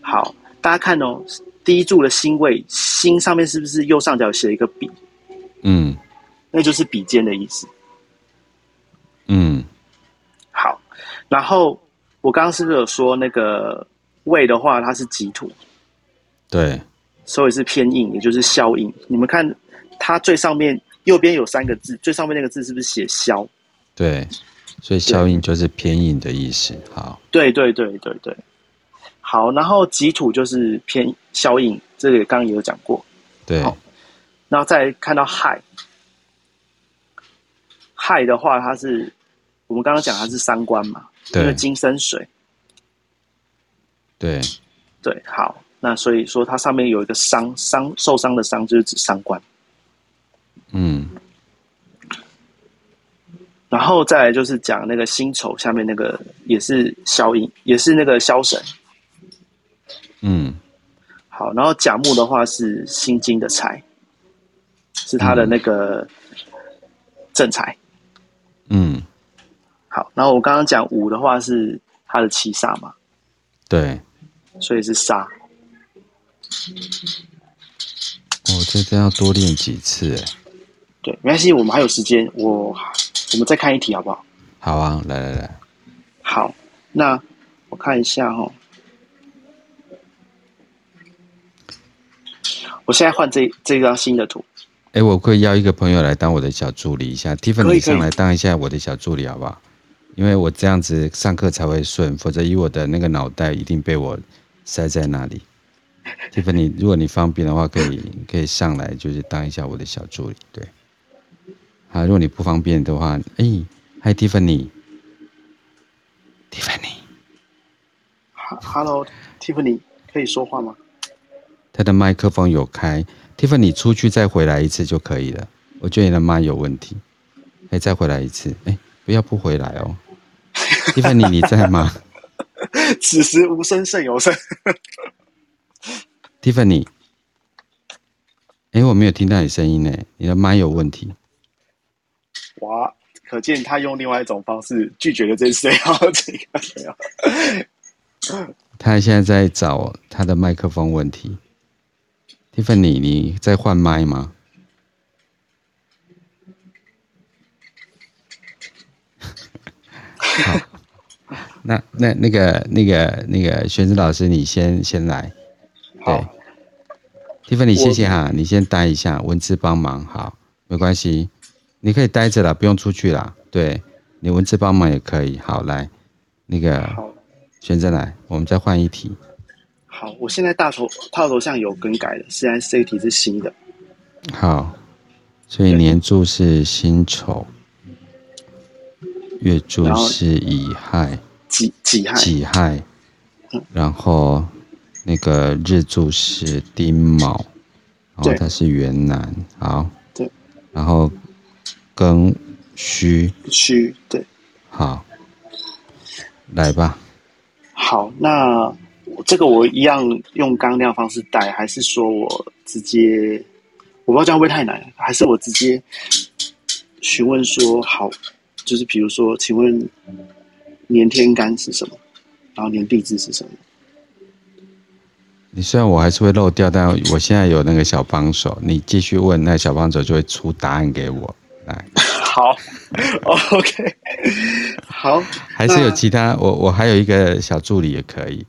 好，大家看哦，第一柱的辛未，辛上面是不是右上角写一个比？嗯，那就是比肩的意思。嗯。好然后我刚刚是不是有说那个未的话，它是己土，对，所以是偏印，也就是消印。你们看它最上面右边有三个字，最上面那个字是不是写消？对，所以消印就是偏印的意思。好，对对对对对，好。然后己土就是偏消印，这个刚刚也有讲过。对，然后再看到亥，亥的话，它是我们刚刚讲它是三官嘛。因为金生水，对对，好，那所以说它上面有一个伤伤受伤的伤，就是指伤官。嗯，然后再来就是讲那个辛丑下面那个也是消印，也是那个消神。嗯，好，然后甲木的话是辛金的财，是他的那个正财。嗯。好，然后我刚刚讲五的话是他的七煞嘛，对，所以是杀。哦，这真要多练几次哎。对，没关系，我们还有时间，我我们再看一题好不好？好啊，来来来。好，那我看一下哈、哦，我现在换这这张新的图。哎，我可以邀一个朋友来当我的小助理一下，Tiffany 上来当一下我的小助理好不好？因为我这样子上课才会顺，否则以我的那个脑袋一定被我塞在那里。Tiffany，如果你方便的话，可以可以上来，就是当一下我的小助理。对，好，如果你不方便的话，哎，Hi Tiffany，Tiffany，Hello，Tiffany，可以说话吗？他的麦克风有开，Tiffany 出去再回来一次就可以了。我觉得你的麦有问题，哎，再回来一次，哎。不要不回来哦，蒂芬妮，你在吗？此时无声胜有声。蒂芬妮，哎，我没有听到你声音呢，你的麦有问题。哇，可见他用另外一种方式拒绝了这次要这个。他现在在找他的麦克风问题。Tiffany，你在换麦吗？好，那那那个那个那个玄子老师，你先先来。对，Tiffany，谢谢哈，你先待一下，文字帮忙，好，没关系，你可以待着了，不用出去了。对，你文字帮忙也可以。好，来，那个选择来，我们再换一题。好，我现在大头套头像有更改了，现在这一题是新的。好，所以年柱是辛丑。月柱是乙亥，己己亥，己亥，然后那个日柱是丁卯，然后它是元男，好，对，然后庚戌，戌，对，好，来吧。好，那这个我一样用刚那样方式带，还是说我直接，我不知道这样会不会太难，还是我直接询问说好。就是比如说，请问年天干是什么？然后年地支是什么？你虽然我还是会漏掉，但我现在有那个小帮手，你继续问，那小帮手就会出答案给我。来，好，OK，好，还是有其他，我我还有一个小助理也可以，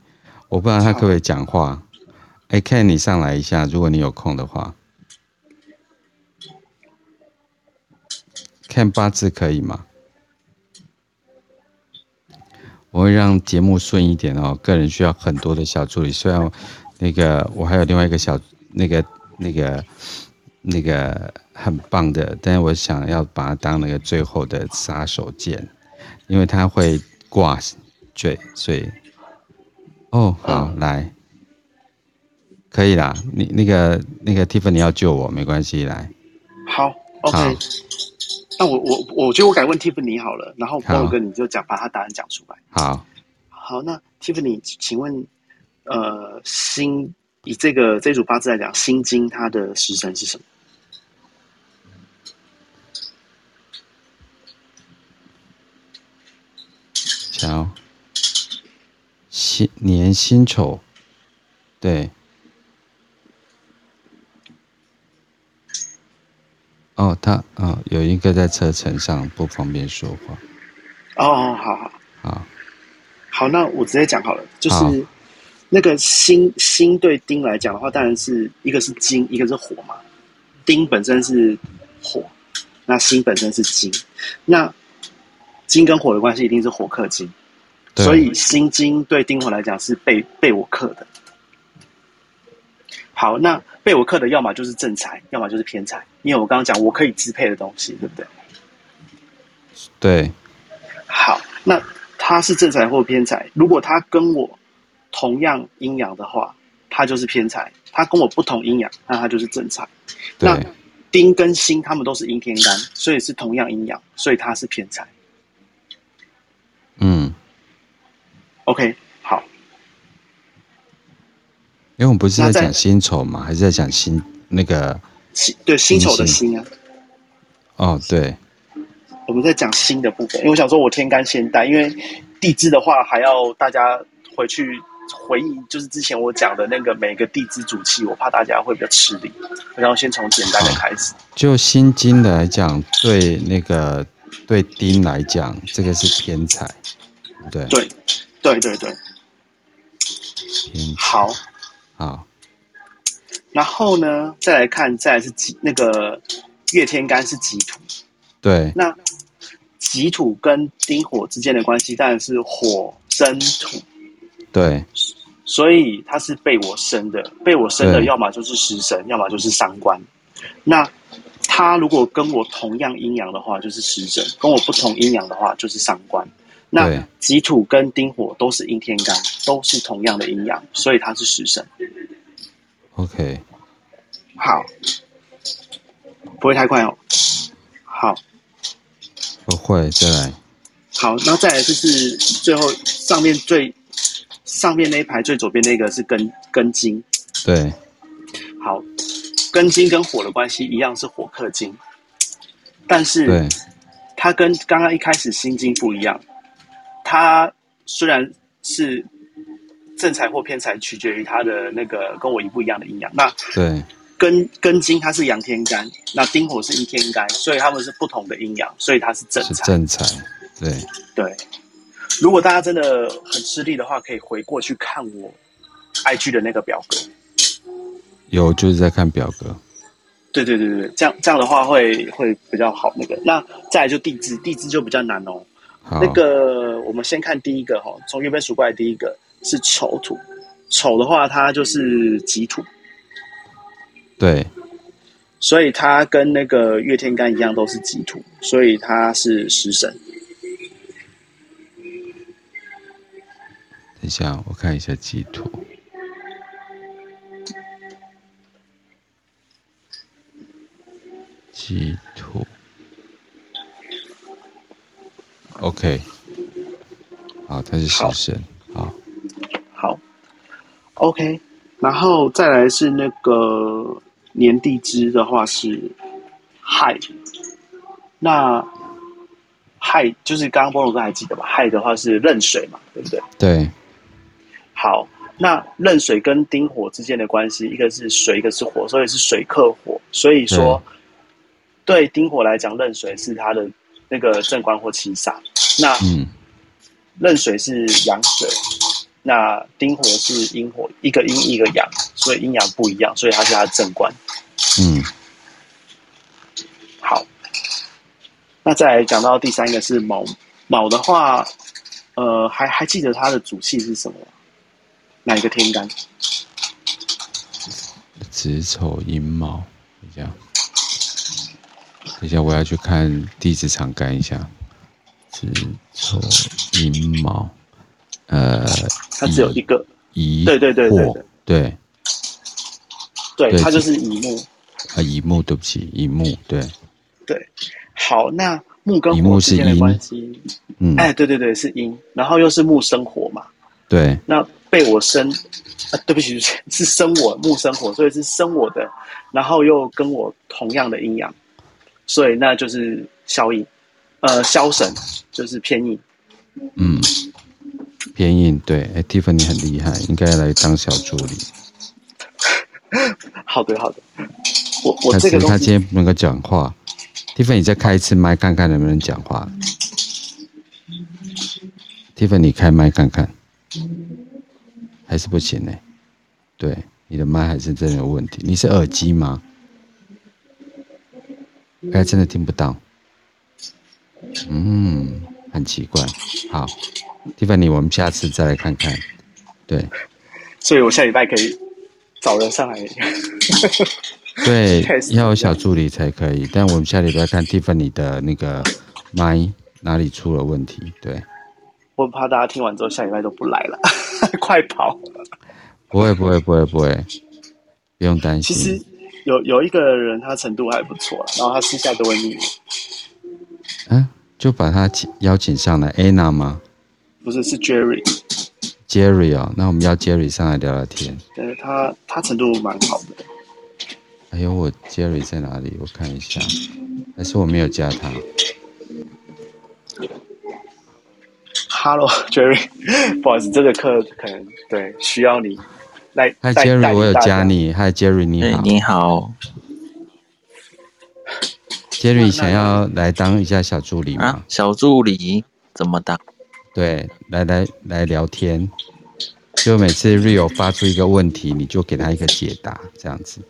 我不知道他可不可以讲话。哎，Ken，你上来一下，如果你有空的话。看八字可以吗？我会让节目顺一点哦。个人需要很多的小助理，虽然那个我还有另外一个小那个那个那个很棒的，但是我想要把它当那个最后的杀手锏，因为它会挂嘴，所以哦好来，可以啦。你那个那个 Tiffany 要救我没关系，来好 OK 好。那我我我觉得我改问 Tiffany 好了，然后波哥你就讲把他答案讲出来。好，好，那 Tiffany，请问，呃，辛以这个这组八字来讲，辛金它的时辰是什么？瞧，辛年辛丑，对。哦，他哦，有一个在车程上不方便说话。哦哦，好好好，好，那我直接讲好了，就是那个心心对丁来讲的话，当然是一个是金，一个是火嘛。丁本身是火，那心本身是金，那金跟火的关系一定是火克金，所以心金对丁火来讲是被被我克的。好，那被我克的，要么就是正财，要么就是偏财。因为我刚刚讲我可以支配的东西，对不对？对。好，那他是正财或偏财？如果他跟我同样阴阳的话，他就是偏财；他跟我不同阴阳，那他就是正财。那丁跟辛他们都是阴天干，所以是同样阴阳，所以他是偏财。嗯。OK，好。因为我们不是在讲辛丑嘛？还是在讲辛那个？辛对辛丑的辛啊，哦对，我们在讲辛的部分，因为我想说我天干先带，因为地支的话还要大家回去回忆，就是之前我讲的那个每个地支主气，我怕大家会比较吃力，然后先从简单的开始。就心经的来讲，对那个对丁来讲，这个是偏财，对对对对对，好，好。然后呢，再来看，再来是吉那个月天干是吉土，对。那己土跟丁火之间的关系当然是火生土，对。所以他是被我生的，被我生的，要么就是食神，要么就是伤官。那他如果跟我同样阴阳的话，就是食神；跟我不同阴阳的话，就是伤官。那己土跟丁火都是阴天干，都是同样的阴阳，所以他是食神。OK，好，不会太快哦。好，不会，再来。好，那再来就是最后上面最上面那一排最左边那个是根根金。对。好，根金跟火的关系一样是火克金，但是对它跟刚刚一开始心经不一样。它虽然是正财或偏财取决于它的那个跟我一不一样的阴阳。那对，根根金它是阳天干，那丁火是阴天干，所以他们是不同的阴阳，所以它是正财。正财，对对。如果大家真的很吃力的话，可以回过去看我 IG 的那个表格。有，就是在看表格。对对对对，这样这样的话会会比较好。那个，那再来就地支，地支就比较难哦。那个，我们先看第一个哈，从右边数过来第一个是丑土，丑的话它就是己土。对，所以它跟那个月天干一样都是己土，所以它是食神。等一下，我看一下己土。己土，OK，好，他是食神，好，好，OK，然后再来是那个年地支的话是亥，那亥就是刚刚波龙哥还记得吧？亥的话是壬水嘛，对不对？对，好，那壬水跟丁火之间的关系，一个是水，一个是火，所以是水克火，所以说。对丁火来讲，壬水是他的那个正官或七杀。那壬水是阳水，那丁火是阴火，一个阴一个阳，所以阴阳不一样，所以它是他的正官。嗯，好。那再来讲到第三个是卯，卯的话，呃，还还记得它的主气是什么？哪一个天干？子丑寅卯，这样。等一下，我要去看地支长干一下。子丑寅卯，呃，它只有一个乙，对对对对对对，对，它就是乙木。啊，乙木，对不起，乙木，对对。好，那木跟火之间的关系，嗯，哎，对对对，是阴，然后又是木生火嘛，对。那被我生，啊，对不起，是生我木生火，所以是生我的，然后又跟我同样的阴阳。所以那就是消印，呃，消神就是偏印。嗯，偏印对，哎，Tiffany 很厉害，应该来当小助理。好的，好的。我我这个他今天不能够讲话，Tiffany 你再开一次麦看看能不能讲话。Tiffany 你开麦看看，还是不行呢？对，你的麦还是真的有问题。你是耳机吗？哎，真的听不到，嗯，很奇怪。好，Tiffany，我们下次再来看看。对，所以我下礼拜可以找人上来。对，要有小助理才可以。但我们下礼拜看 Tiffany 的那个麦哪里出了问题。对，我怕大家听完之后下礼拜都不来了，快跑！不会，不会，不会，不会，不用担心。其实有有一个人，他程度还不错，然后他私下都会密我。嗯，就把他邀请上来，Anna 吗？不是，是 Jerry。Jerry 哦，那我们要 Jerry 上来聊聊天。对，他他程度蛮好的。哎呦，我 Jerry 在哪里？我看一下，还是我没有加他？Hello，Jerry，不好意思，这个课可能对需要你。来，嗨，Jerry，我有加你。嗨，Jerry，你好。你好，Jerry，想要来当一下小助理吗？啊、小助理怎么当？对，来来来聊天，就每次 Rio 发出一个问题，你就给他一个解答，这样子。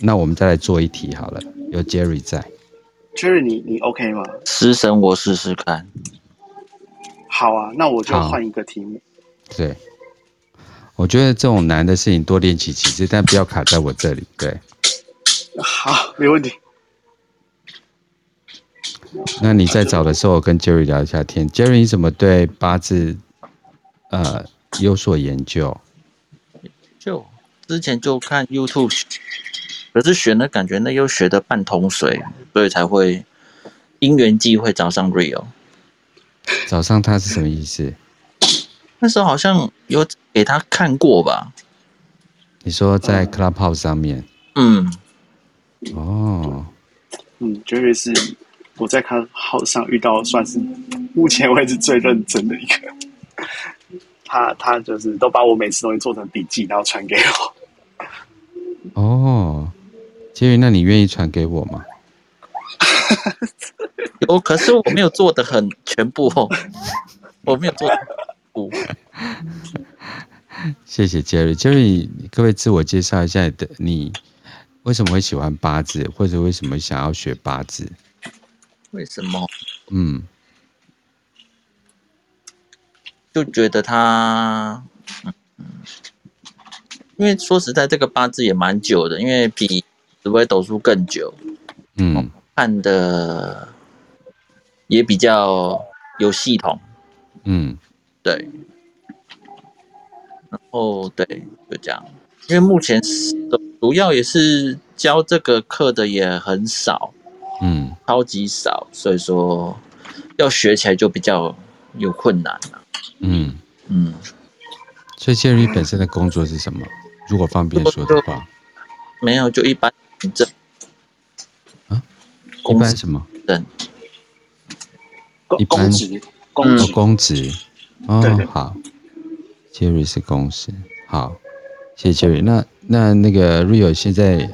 那我们再来做一题好了，有 Jerry 在。Jerry，你你 OK 吗？食神，我试试看。好啊，那我就换一个题目。对。我觉得这种难的事情多练习几次，但不要卡在我这里。对，好，没问题。那你在找的时候，我跟 Jerry 聊一下天。Jerry，你怎么对八字呃有所研究？就之前就看 YouTube，可是学的感觉那又学的半桶水，所以才会因缘际会找上 Rio。找上他是什么意思？那时候好像有给他看过吧？你说在 Clubhouse 上面？嗯，哦，嗯，绝对是我在 Clubhouse 上遇到算是目前为止最认真的一个。他他就是都把我每次东西做成笔记，然后传给我。哦，杰宇，那你愿意传给我吗？有，可是我没有做的很全部哦，我没有做。谢谢 Jerry。Jerry，各位自我介绍一下的，你为什么会喜欢八字，或者为什么想要学八字？为什么？嗯，就觉得他，嗯，因为说实在，这个八字也蛮久的，因为比紫微斗数更久。嗯，看的也比较有系统。嗯，对。然后对，就这样。因为目前主要也是教这个课的也很少，嗯，超级少，所以说要学起来就比较有困难了。嗯嗯。所以建宇本身的工作是什么？如果方便说的话，没有，就一般行政。啊？一般什么？对。一般公职，公职。哦，好。Jerry 是公职，好，谢谢 Jerry。那那那个 Rio 现在，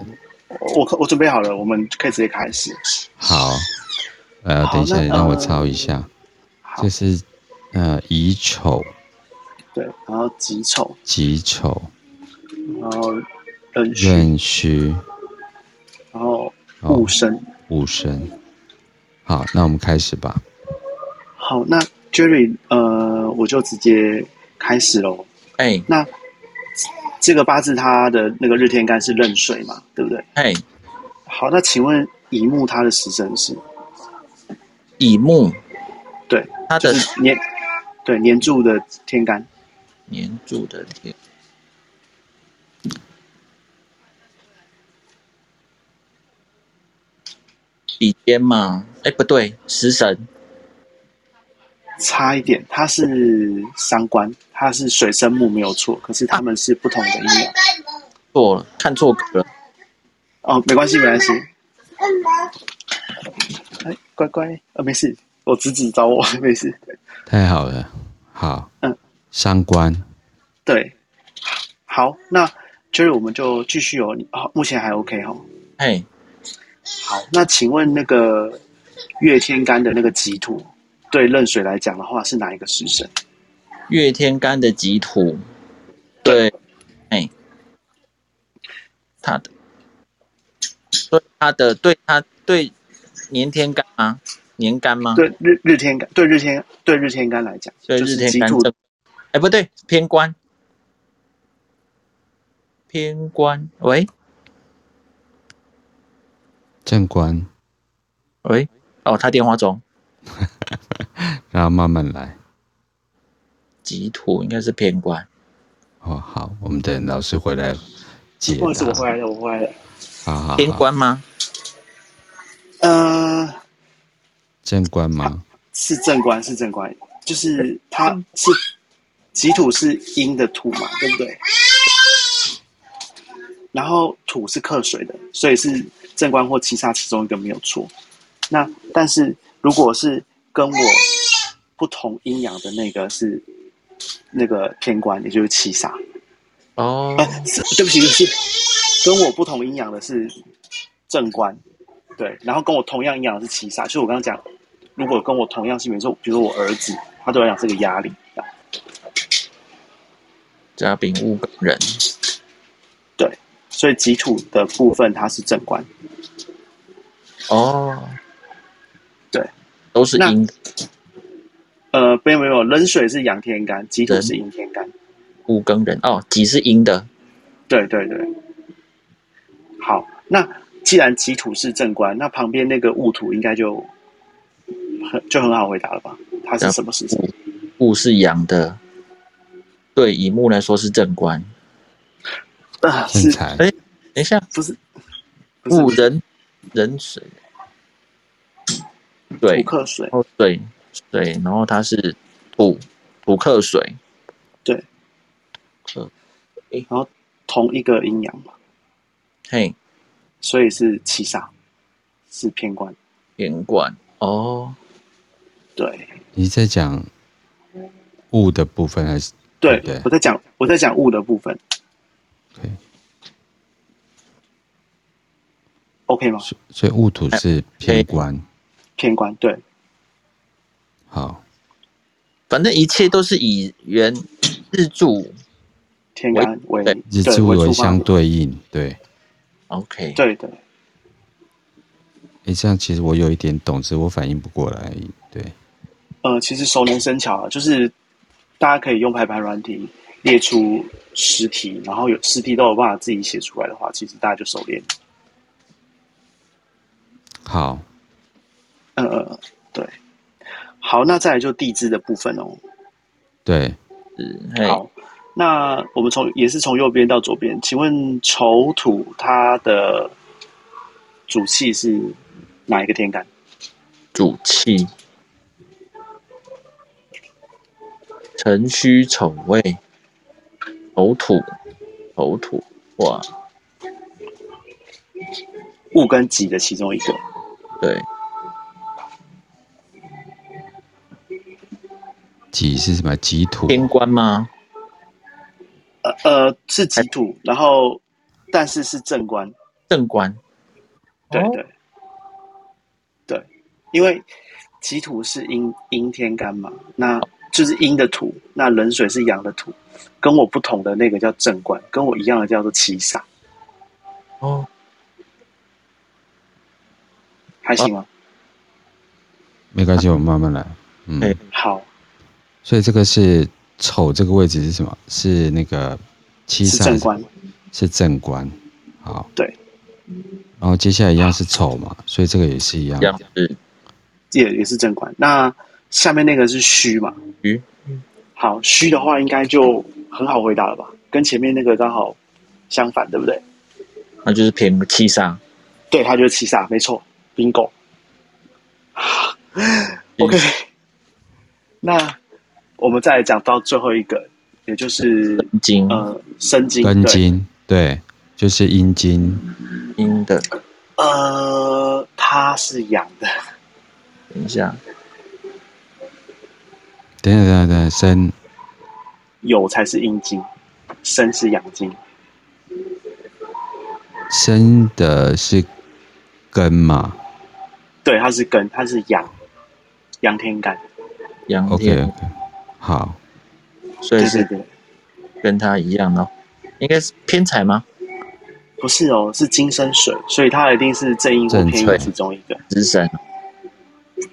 我我准备好了，我们可以直接开始。好，呃，等一下，让我抄一下。这、是呃乙丑，对，然后己丑，己丑，然后壬壬戌，然后戊申，戊申。好，那我们开始吧。好，那 Jerry，呃，我就直接。开始喽，哎、欸，那这个八字它的那个日天干是壬水嘛，对不对？哎、欸，好，那请问乙木它的时辰是？乙木，对，它的年，对年柱的天干，年柱的天，比肩嘛？哎、欸，不对，食神。差一点，它是三官，它是水生木没有错，可是他们是不同的阴阳。错了，看错格了。哦，没关系，没关系。哎，乖乖，呃，没事，我侄子找我，没事。太好了，好，嗯，三官。对，好，那就是我们就继续哦。好，目前还 OK 哈、哦。嘿，好，那请问那个月天干的那个吉土？对壬水来讲的话，是哪一个时辰？月天干的己土，对，哎，他的，对他的，对他对年天干吗？年干吗？对日日天干，对日天对日天干来讲，对日天干正，哎，不对，偏官，偏官，喂，正官，喂，哦，他电话中。然后慢慢来，吉土应该是偏官。哦，好，我们等老师回来解答。不好意思，我回来了，我回来了。好好，好，偏官吗？呃，正官吗？是正官，是正官，就是它是己土是阴的土嘛，对不对？然后土是克水的，所以是正官或七煞其中一个没有错。那但是如果是跟我不同阴阳的那个是那个偏官，也就是七杀。哦，啊，对不起，就是跟我不同阴阳的是正官，对，然后跟我同样阴阳的是七杀。就是我刚刚讲，如果跟我同样性别，说比如说我儿子，他对我来讲是个压力。甲丙戊庚壬，对，所以己土的部分它是正官。哦。都是阴的，呃，没有没有，壬水是阳天干，己土是阴天干。戊庚人哦，己是阴的，对对对。好，那既然己土是正官，那旁边那个戊土应该就很就很好回答了吧？它是什么时辰？戊是阳的，对，以木来说是正官。啊，是哎，等一下，不是戊人人水。对，土克水，哦，对，对，然后它是土土克水，对，克，然后同一个阴阳嘛，嘿，所以是七煞，是偏官，偏官，哦，对，你在讲物的部分还是？对，对。我在讲我在讲物的部分。对。OK 吗？所以戊土是偏官。偏官对。好。反正一切都是以元日柱天干为日柱为相对应，对。OK。对的。哎，这样其实我有一点懂，只是我反应不过来而已。对。呃，其实熟能生巧啊，就是大家可以用排盘软体列出十题，然后有十题都有办法自己写出来的话，其实大家就熟练。好。嗯嗯，对。好，那再来就地支的部分哦。对，嗯，好，那我们从也是从右边到左边，请问丑土它的主气是哪一个天干？主气，辰戌丑未，丑土，丑土，哇，戊跟己的其中一个，对。己是什么？己土天官吗？呃呃，是己土，然后但是是正官。正官。对对、哦、对，因为己土是阴阴天干嘛，那就是阴的土，那冷水是阳的土，跟我不同的那个叫正官，跟我一样的叫做七煞。哦，还行吗？没关系，我们慢慢来。嗯，好。所以这个是丑，这个位置是什么？是那个七煞，是正官，是正官。好，对。然后接下来一样是丑嘛，所以这个也是一样。也也是正官。那下面那个是戌嘛？嗯。好，戌的话应该就很好回答了吧？跟前面那个刚好相反，对不对？那就是偏七煞。对，它就是七煞，没错。Bingo。OK。那。我们再来讲到最后一个，也就是金呃申金庚金，对，就是阴金，阴的，呃，它是阳的。等一下，等一下，等一下，等一下，申酉才是阴金，生是阳金。生的是根嘛？对，它是根，它是阳，阳天干，阳天。Okay, okay. 好，所以是跟他一样哦，应该是偏财吗？不是哦，是金生水，所以它一定是正印或偏印其中一个。食神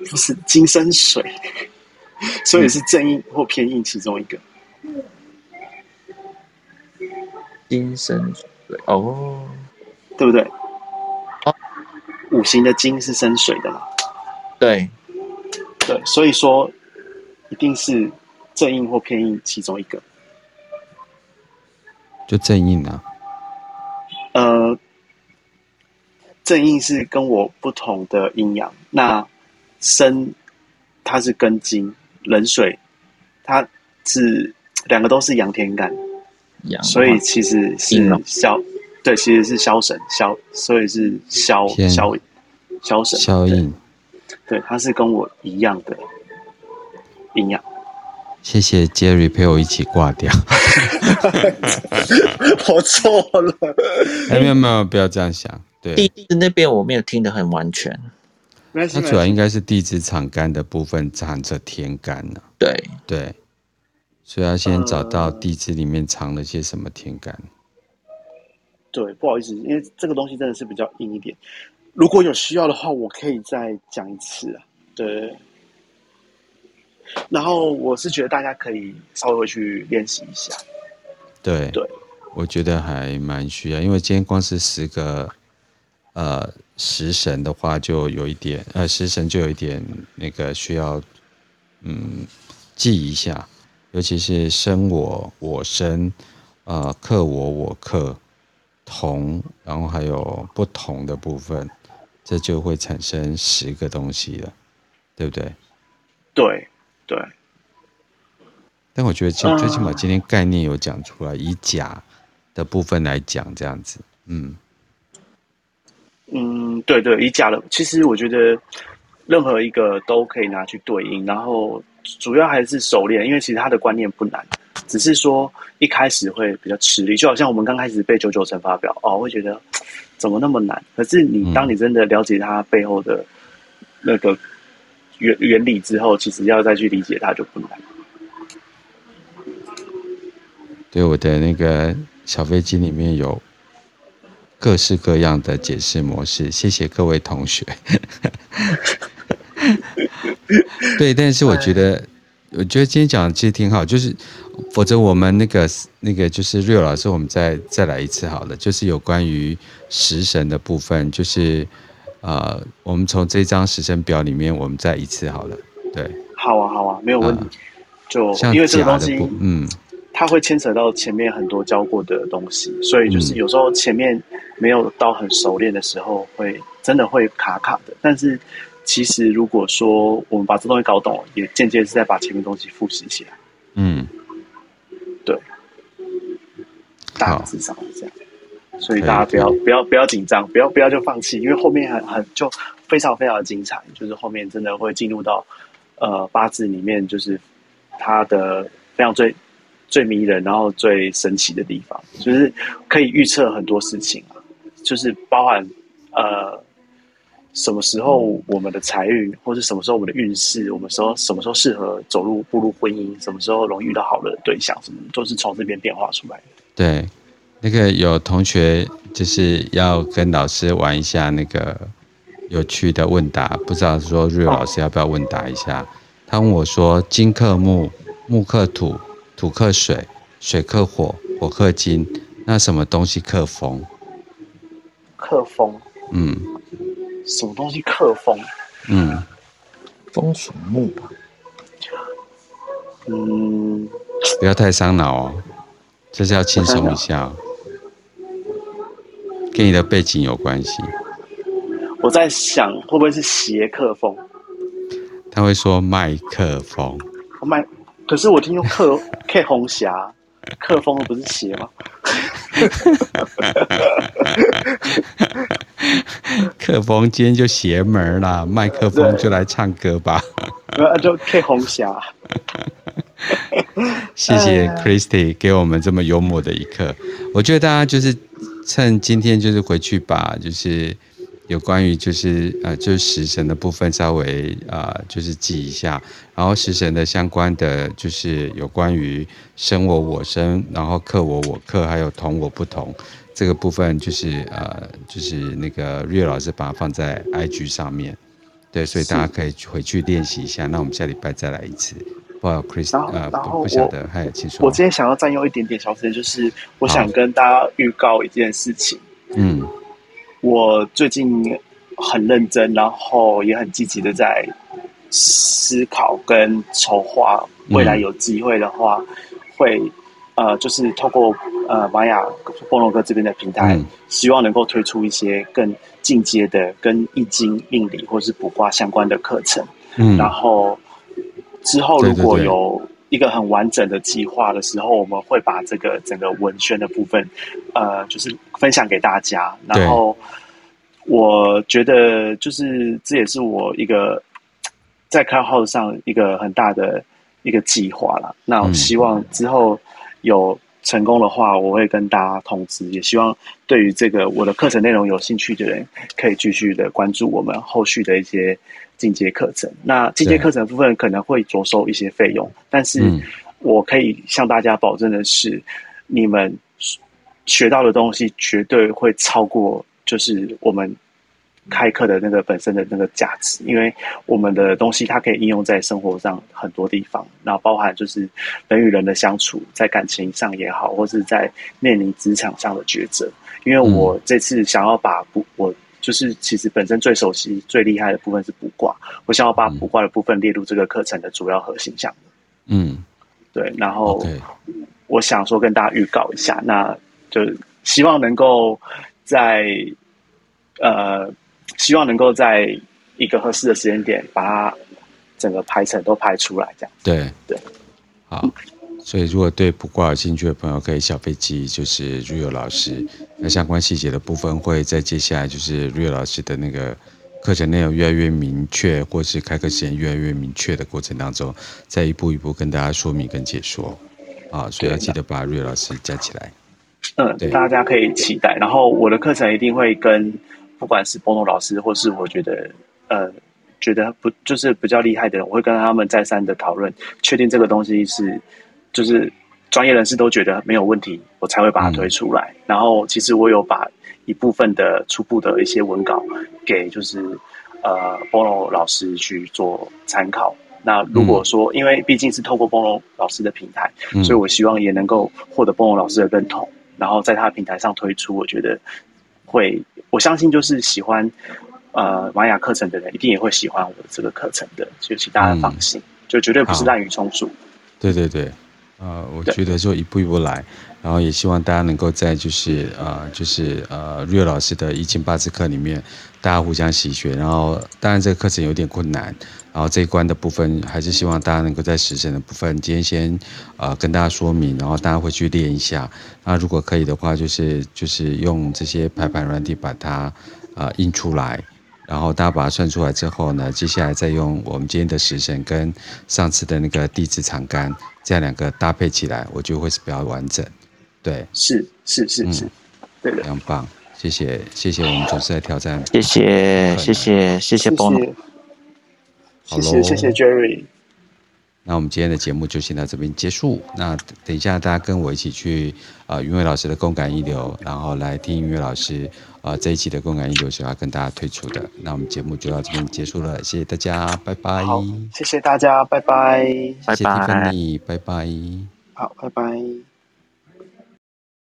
不是金生水，所以是正印或偏印其中一个。金生水哦，对不对？哦，五行的金是生水的嘛？对，对，所以说一定是。正印或偏印其中一个，就正印啊。呃，正印是跟我不同的阴阳。那生它是根金，冷水它是两个都是阳天干，所以其实是消。对，其实是消神消，所以是消消消神消印。对，它是跟我一样的阴阳。谢谢 Jerry 陪我一起挂掉，我错了。哎，没有没有，不要这样想。对，地支那边我没有听得很完全。它主要应该是地支藏干的部分藏着天干呢。对对，所以要先找到地支里面藏了些什么天干。对，不好意思，因为这个东西真的是比较硬一点。如果有需要的话，我可以再讲一次啊。对。然后我是觉得大家可以稍微去练习一下。对对，我觉得还蛮需要，因为今天光是十个呃食神的话，就有一点呃食神就有一点那个需要嗯记一下，尤其是生我我生呃克我我克同，然后还有不同的部分，这就会产生十个东西了，对不对？对。对，但我觉得最最起码今天概念有讲出来，呃、以甲的部分来讲，这样子，嗯，嗯，对对，以甲的，其实我觉得任何一个都可以拿去对应，然后主要还是熟练，因为其实他的观念不难，只是说一开始会比较吃力，就好像我们刚开始背九九乘法表哦，会觉得怎么那么难？可是你当你真的了解它背后的那个原原理之后，其实要再去理解它就不难。对，我的那个小飞机里面有各式各样的解释模式，谢谢各位同学。对，但是我觉得，我觉得今天讲的其实挺好，就是否则我们那个那个就是 Real 老师，我们再再来一次好了，就是有关于食神的部分，就是呃，我们从这张时间表里面，我们再一次好了，对，好啊，好啊，没有问题，呃、就因为这个东西，嗯，它会牵扯到前面很多教过的东西，所以就是有时候前面没有到很熟练的时候，会真的会卡卡的，但是。其实，如果说我们把这东西搞懂了，也间接是在把前面东西复习起来。嗯，对，大致上是这样。所以大家不要不要不要紧张，不要不要就放弃，因为后面很很就非常非常的精彩，就是后面真的会进入到呃八字里面，就是它的非常最最迷人，然后最神奇的地方，就是可以预测很多事情啊，就是包含呃。什么时候我们的财运，或是什么时候我们的运势，我们说什么时候适合走入步入婚姻，什么时候容易遇到好的对象，什么都是从这边变化出来的。对，那个有同学就是要跟老师玩一下那个有趣的问答，不知道说瑞老师要不要问答一下？哦、他问我说：金克木，木克土，土克水，水克火，火克金，那什么东西克风？克风，嗯。什么东西克风？嗯，风属木吧。嗯，不要太伤脑哦，这是要轻松一下，跟你的背景有关系。我在想，会不会是斜克风？他会说麦克风。麦，可是我听说克 K 红霞。克风不是斜吗？克风今天就邪门了，麦克风就来唱歌吧。就 K 红霞。谢谢 Christy 给我们这么幽默的一刻。我觉得大家就是趁今天就是回去把就是。有关于就是呃就是食神的部分稍微啊、呃、就是记一下，然后食神的相关的就是有关于生我我生，然后克我我克，还有同我不同这个部分就是呃就是那个 Real 老师把它放在 IG 上面，对，所以大家可以回去练习一下。那我们下礼拜再来一次。不好，Chris，呃不不晓得，还有请说。我今天想要占用一点点小时间，就是我想跟大家预告一件事情。嗯。我最近很认真，然后也很积极的在思考跟筹划，未来有机会的话，嗯、会呃，就是透过呃玛雅波罗哥这边的平台，嗯、希望能够推出一些更进阶的跟易经命理或是卜卦相关的课程。嗯，然后之后如果有一个很完整的计划的时候，我们会把这个整个文宣的部分，呃，就是分享给大家，然后。我觉得就是这也是我一个在 Clubhouse 上一个很大的一个计划啦。那我希望之后有成功的话，我会跟大家通知。也希望对于这个我的课程内容有兴趣的人，可以继续的关注我们后续的一些进阶课程。那进阶课程的部分可能会着收一些费用，但是我可以向大家保证的是，你们学到的东西绝对会超过。就是我们开课的那个本身的那个价值，因为我们的东西它可以应用在生活上很多地方，然后包含就是人与人的相处，在感情上也好，或是在面临职场上的抉择。因为我这次想要把不，我就是其实本身最熟悉、最厉害的部分是卜卦，我想要把卜卦的部分列入这个课程的主要核心项目。嗯，对，然后我想说跟大家预告一下，那就希望能够。在呃，希望能够在一个合适的时间点，把它整个排程都排出来，这样。对对，好。所以，如果对卜卦有兴趣的朋友，可以小飞机，就是 Real 老师。那相关细节的部分，会在接下来就是 Real 老师的那个课程内容越来越明确，或是开课时间越来越明确的过程当中，再一步一步跟大家说明跟解说。啊，所以要记得把瑞老师加起来。嗯，大家可以期待。然后我的课程一定会跟不管是 Bono 老师，或是我觉得呃觉得不就是比较厉害的人，我会跟他们再三的讨论，确定这个东西是就是专业人士都觉得没有问题，我才会把它推出来。嗯、然后其实我有把一部分的初步的一些文稿给就是呃 Bono 老师去做参考。那如果说，因为毕竟是透过 Bono 老师的平台，嗯、所以我希望也能够获得 Bono 老师的认同。然后在他的平台上推出，我觉得会，我相信就是喜欢呃玛雅课程的人，一定也会喜欢我的这个课程的，就请大家放心，嗯、就绝对不是滥竽充数。对对对，呃，我觉得就一步一步来，然后也希望大家能够在就是呃就是呃瑞老师的易经八字课里面，大家互相习学。然后当然这个课程有点困难。然后这一关的部分，还是希望大家能够在时辰的部分，今天先呃跟大家说明，然后大家会去练一下。那如果可以的话，就是就是用这些排盘软体把它呃印出来，然后大家把它算出来之后呢，接下来再用我们今天的时辰跟上次的那个地支长干这样两个搭配起来，我觉得会是比较完整。对，是是是是，对的，非常棒，谢谢谢谢我们总是来挑战，谢谢谢谢谢谢 Bono。谢谢谢谢 Jerry，那我们今天的节目就先到这边结束。那等一下大家跟我一起去啊，云、呃、伟老师的共感一流，然后来听云伟老师啊、呃、这一期的共感一流是要跟大家推出的。那我们节目就到这边结束了，谢谢大家，拜拜。好，谢谢大家，拜拜，谢谢蒂芬妮，拜拜。好，拜拜。